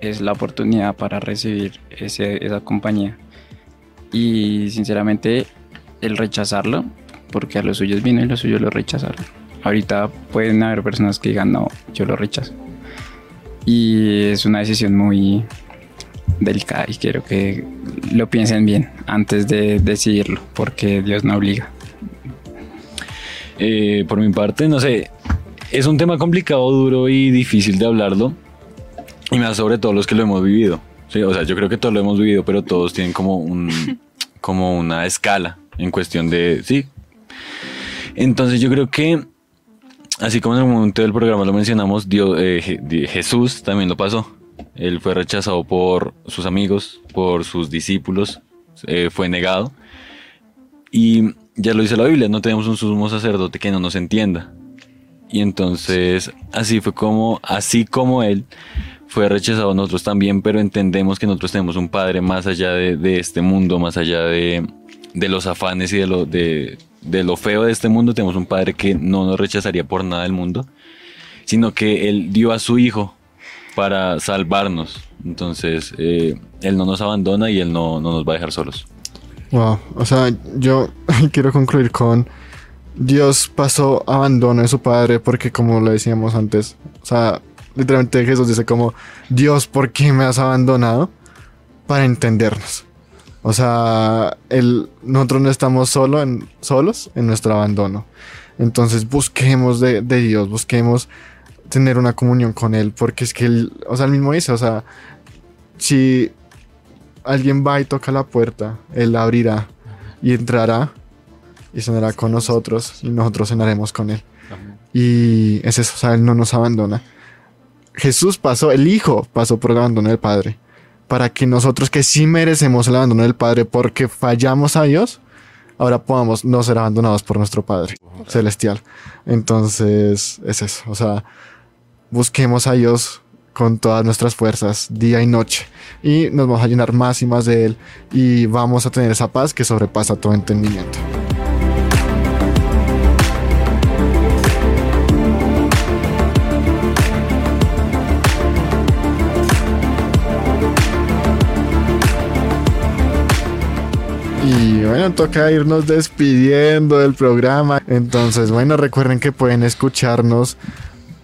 es la oportunidad para recibir ese- esa compañía. Y sinceramente, el rechazarlo, porque a los suyos vino y los suyos lo rechazaron. Ahorita pueden haber personas que digan, no, yo lo rechazo. Y es una decisión muy delicada y quiero que lo piensen bien antes de decidirlo, porque Dios no obliga.
Eh, por mi parte, no sé, es un tema complicado, duro y difícil de hablarlo. Y más sobre todo los que lo hemos vivido. Sí, o sea, yo creo que todos lo hemos vivido, pero todos tienen como un como una escala en cuestión de sí. Entonces yo creo que así como en el momento del programa lo mencionamos, Dios, eh, Jesús también lo pasó. Él fue rechazado por sus amigos, por sus discípulos, eh, fue negado. Y ya lo dice la Biblia, no tenemos un sumo sacerdote que no nos entienda. Y entonces así fue como, así como él fue rechazado nosotros también, pero entendemos que nosotros tenemos un padre más allá de, de este mundo, más allá de, de los afanes y de lo, de, de lo feo de este mundo, tenemos un padre que no nos rechazaría por nada del mundo, sino que él dio a su hijo para salvarnos. Entonces, eh, él no nos abandona y él no, no nos va a dejar solos.
Wow, o sea, yo quiero concluir con Dios pasó abandono de su padre porque como lo decíamos antes, o sea, literalmente Jesús dice como, Dios, ¿por qué me has abandonado? Para entendernos. O sea, el, nosotros no estamos solo en, solos en nuestro abandono. Entonces busquemos de, de Dios, busquemos tener una comunión con Él, porque es que Él, o sea, Él mismo dice, o sea, si alguien va y toca la puerta, Él la abrirá y entrará y cenará con nosotros y nosotros cenaremos con Él. Y es eso, o sea, Él no nos abandona. Jesús pasó, el Hijo pasó por el abandono del Padre, para que nosotros que sí merecemos el abandono del Padre porque fallamos a Dios, ahora podamos no ser abandonados por nuestro Padre celestial. Entonces, es eso, o sea, busquemos a Dios con todas nuestras fuerzas, día y noche, y nos vamos a llenar más y más de Él, y vamos a tener esa paz que sobrepasa todo entendimiento. Y bueno, toca irnos despidiendo del programa. Entonces, bueno, recuerden que pueden escucharnos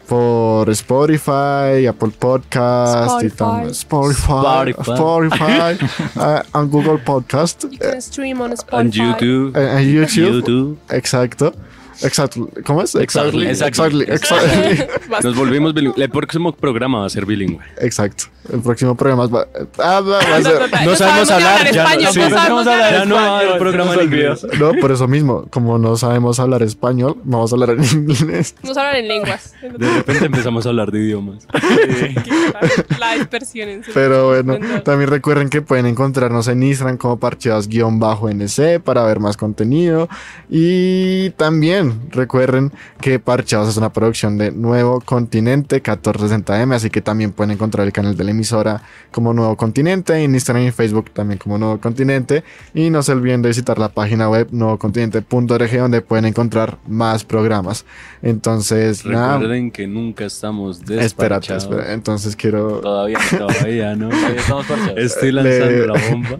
por Spotify, Apple Podcast y tam- Spotify,
Spotify.
Spotify, uh, and Google Podcast,
You can stream on Spotify.
En YouTube.
eh, en YouTube.
YouTube.
Exacto. Exacto. ¿Cómo es?
Exactly.
Exactly. Exactly. Exactly.
Nos volvimos bilingües. El próximo programa va a ser bilingüe.
Exacto. El próximo programa va, ah, va- va a ser-
No sabemos hablar, ya no-
español,
sí,
no sabemos hablar
ya no
español,
programa en inglés.
No, por eso mismo, como no sabemos hablar español, vamos a hablar en inglés.
Vamos a hablar en lenguas.
De repente empezamos a hablar de idiomas.
La dispersión en serio.
Pero bueno, también recuerden que pueden encontrarnos en Instagram como parchados-nc para ver más contenido. Y también recuerden que Parchados es una producción de Nuevo Continente 1460M, así que también pueden encontrar el canal de la emisora como Nuevo Continente, en Instagram y Facebook también como Nuevo Continente. Y no se olviden de visitar la página web nuevocontinente.org donde pueden encontrar más programas. Entonces, nada.
Recuerden que nunca estamos
Espérate, espera. Entonces quiero.
Todavía no.
Todavía no.
Todavía estamos parchados.
Estoy lanzando
Le-
la bomba.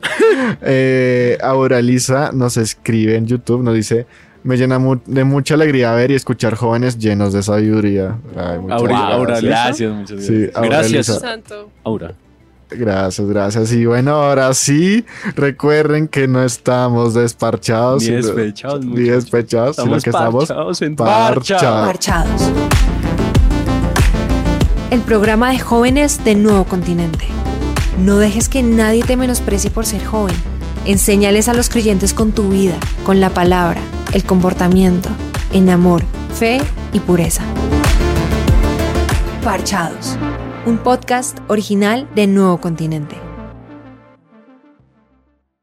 Eh, Aura Lisa nos escribe en YouTube, nos dice. Me llena mu- de mucha alegría ver y escuchar jóvenes llenos de sabiduría. Ay, muchas
Aura-
gracias.
Aura.
Gracias, muchas
Sí,
gracias.
Aura
Gracias.
Lisa.
Santo.
Aura.
Gracias, gracias. Y bueno, ahora sí, recuerden que no estamos desparchados.
Ni
sino-
despechados,
Ni despechados, sino que estamos
parchados en
parchados.
Marchados. El programa de jóvenes de Nuevo Continente. No dejes que nadie te menosprecie por ser joven. Enséñales a los creyentes con tu vida, con la palabra, el comportamiento, en amor, fe y pureza. Parchados. Un podcast original de Nuevo Continente.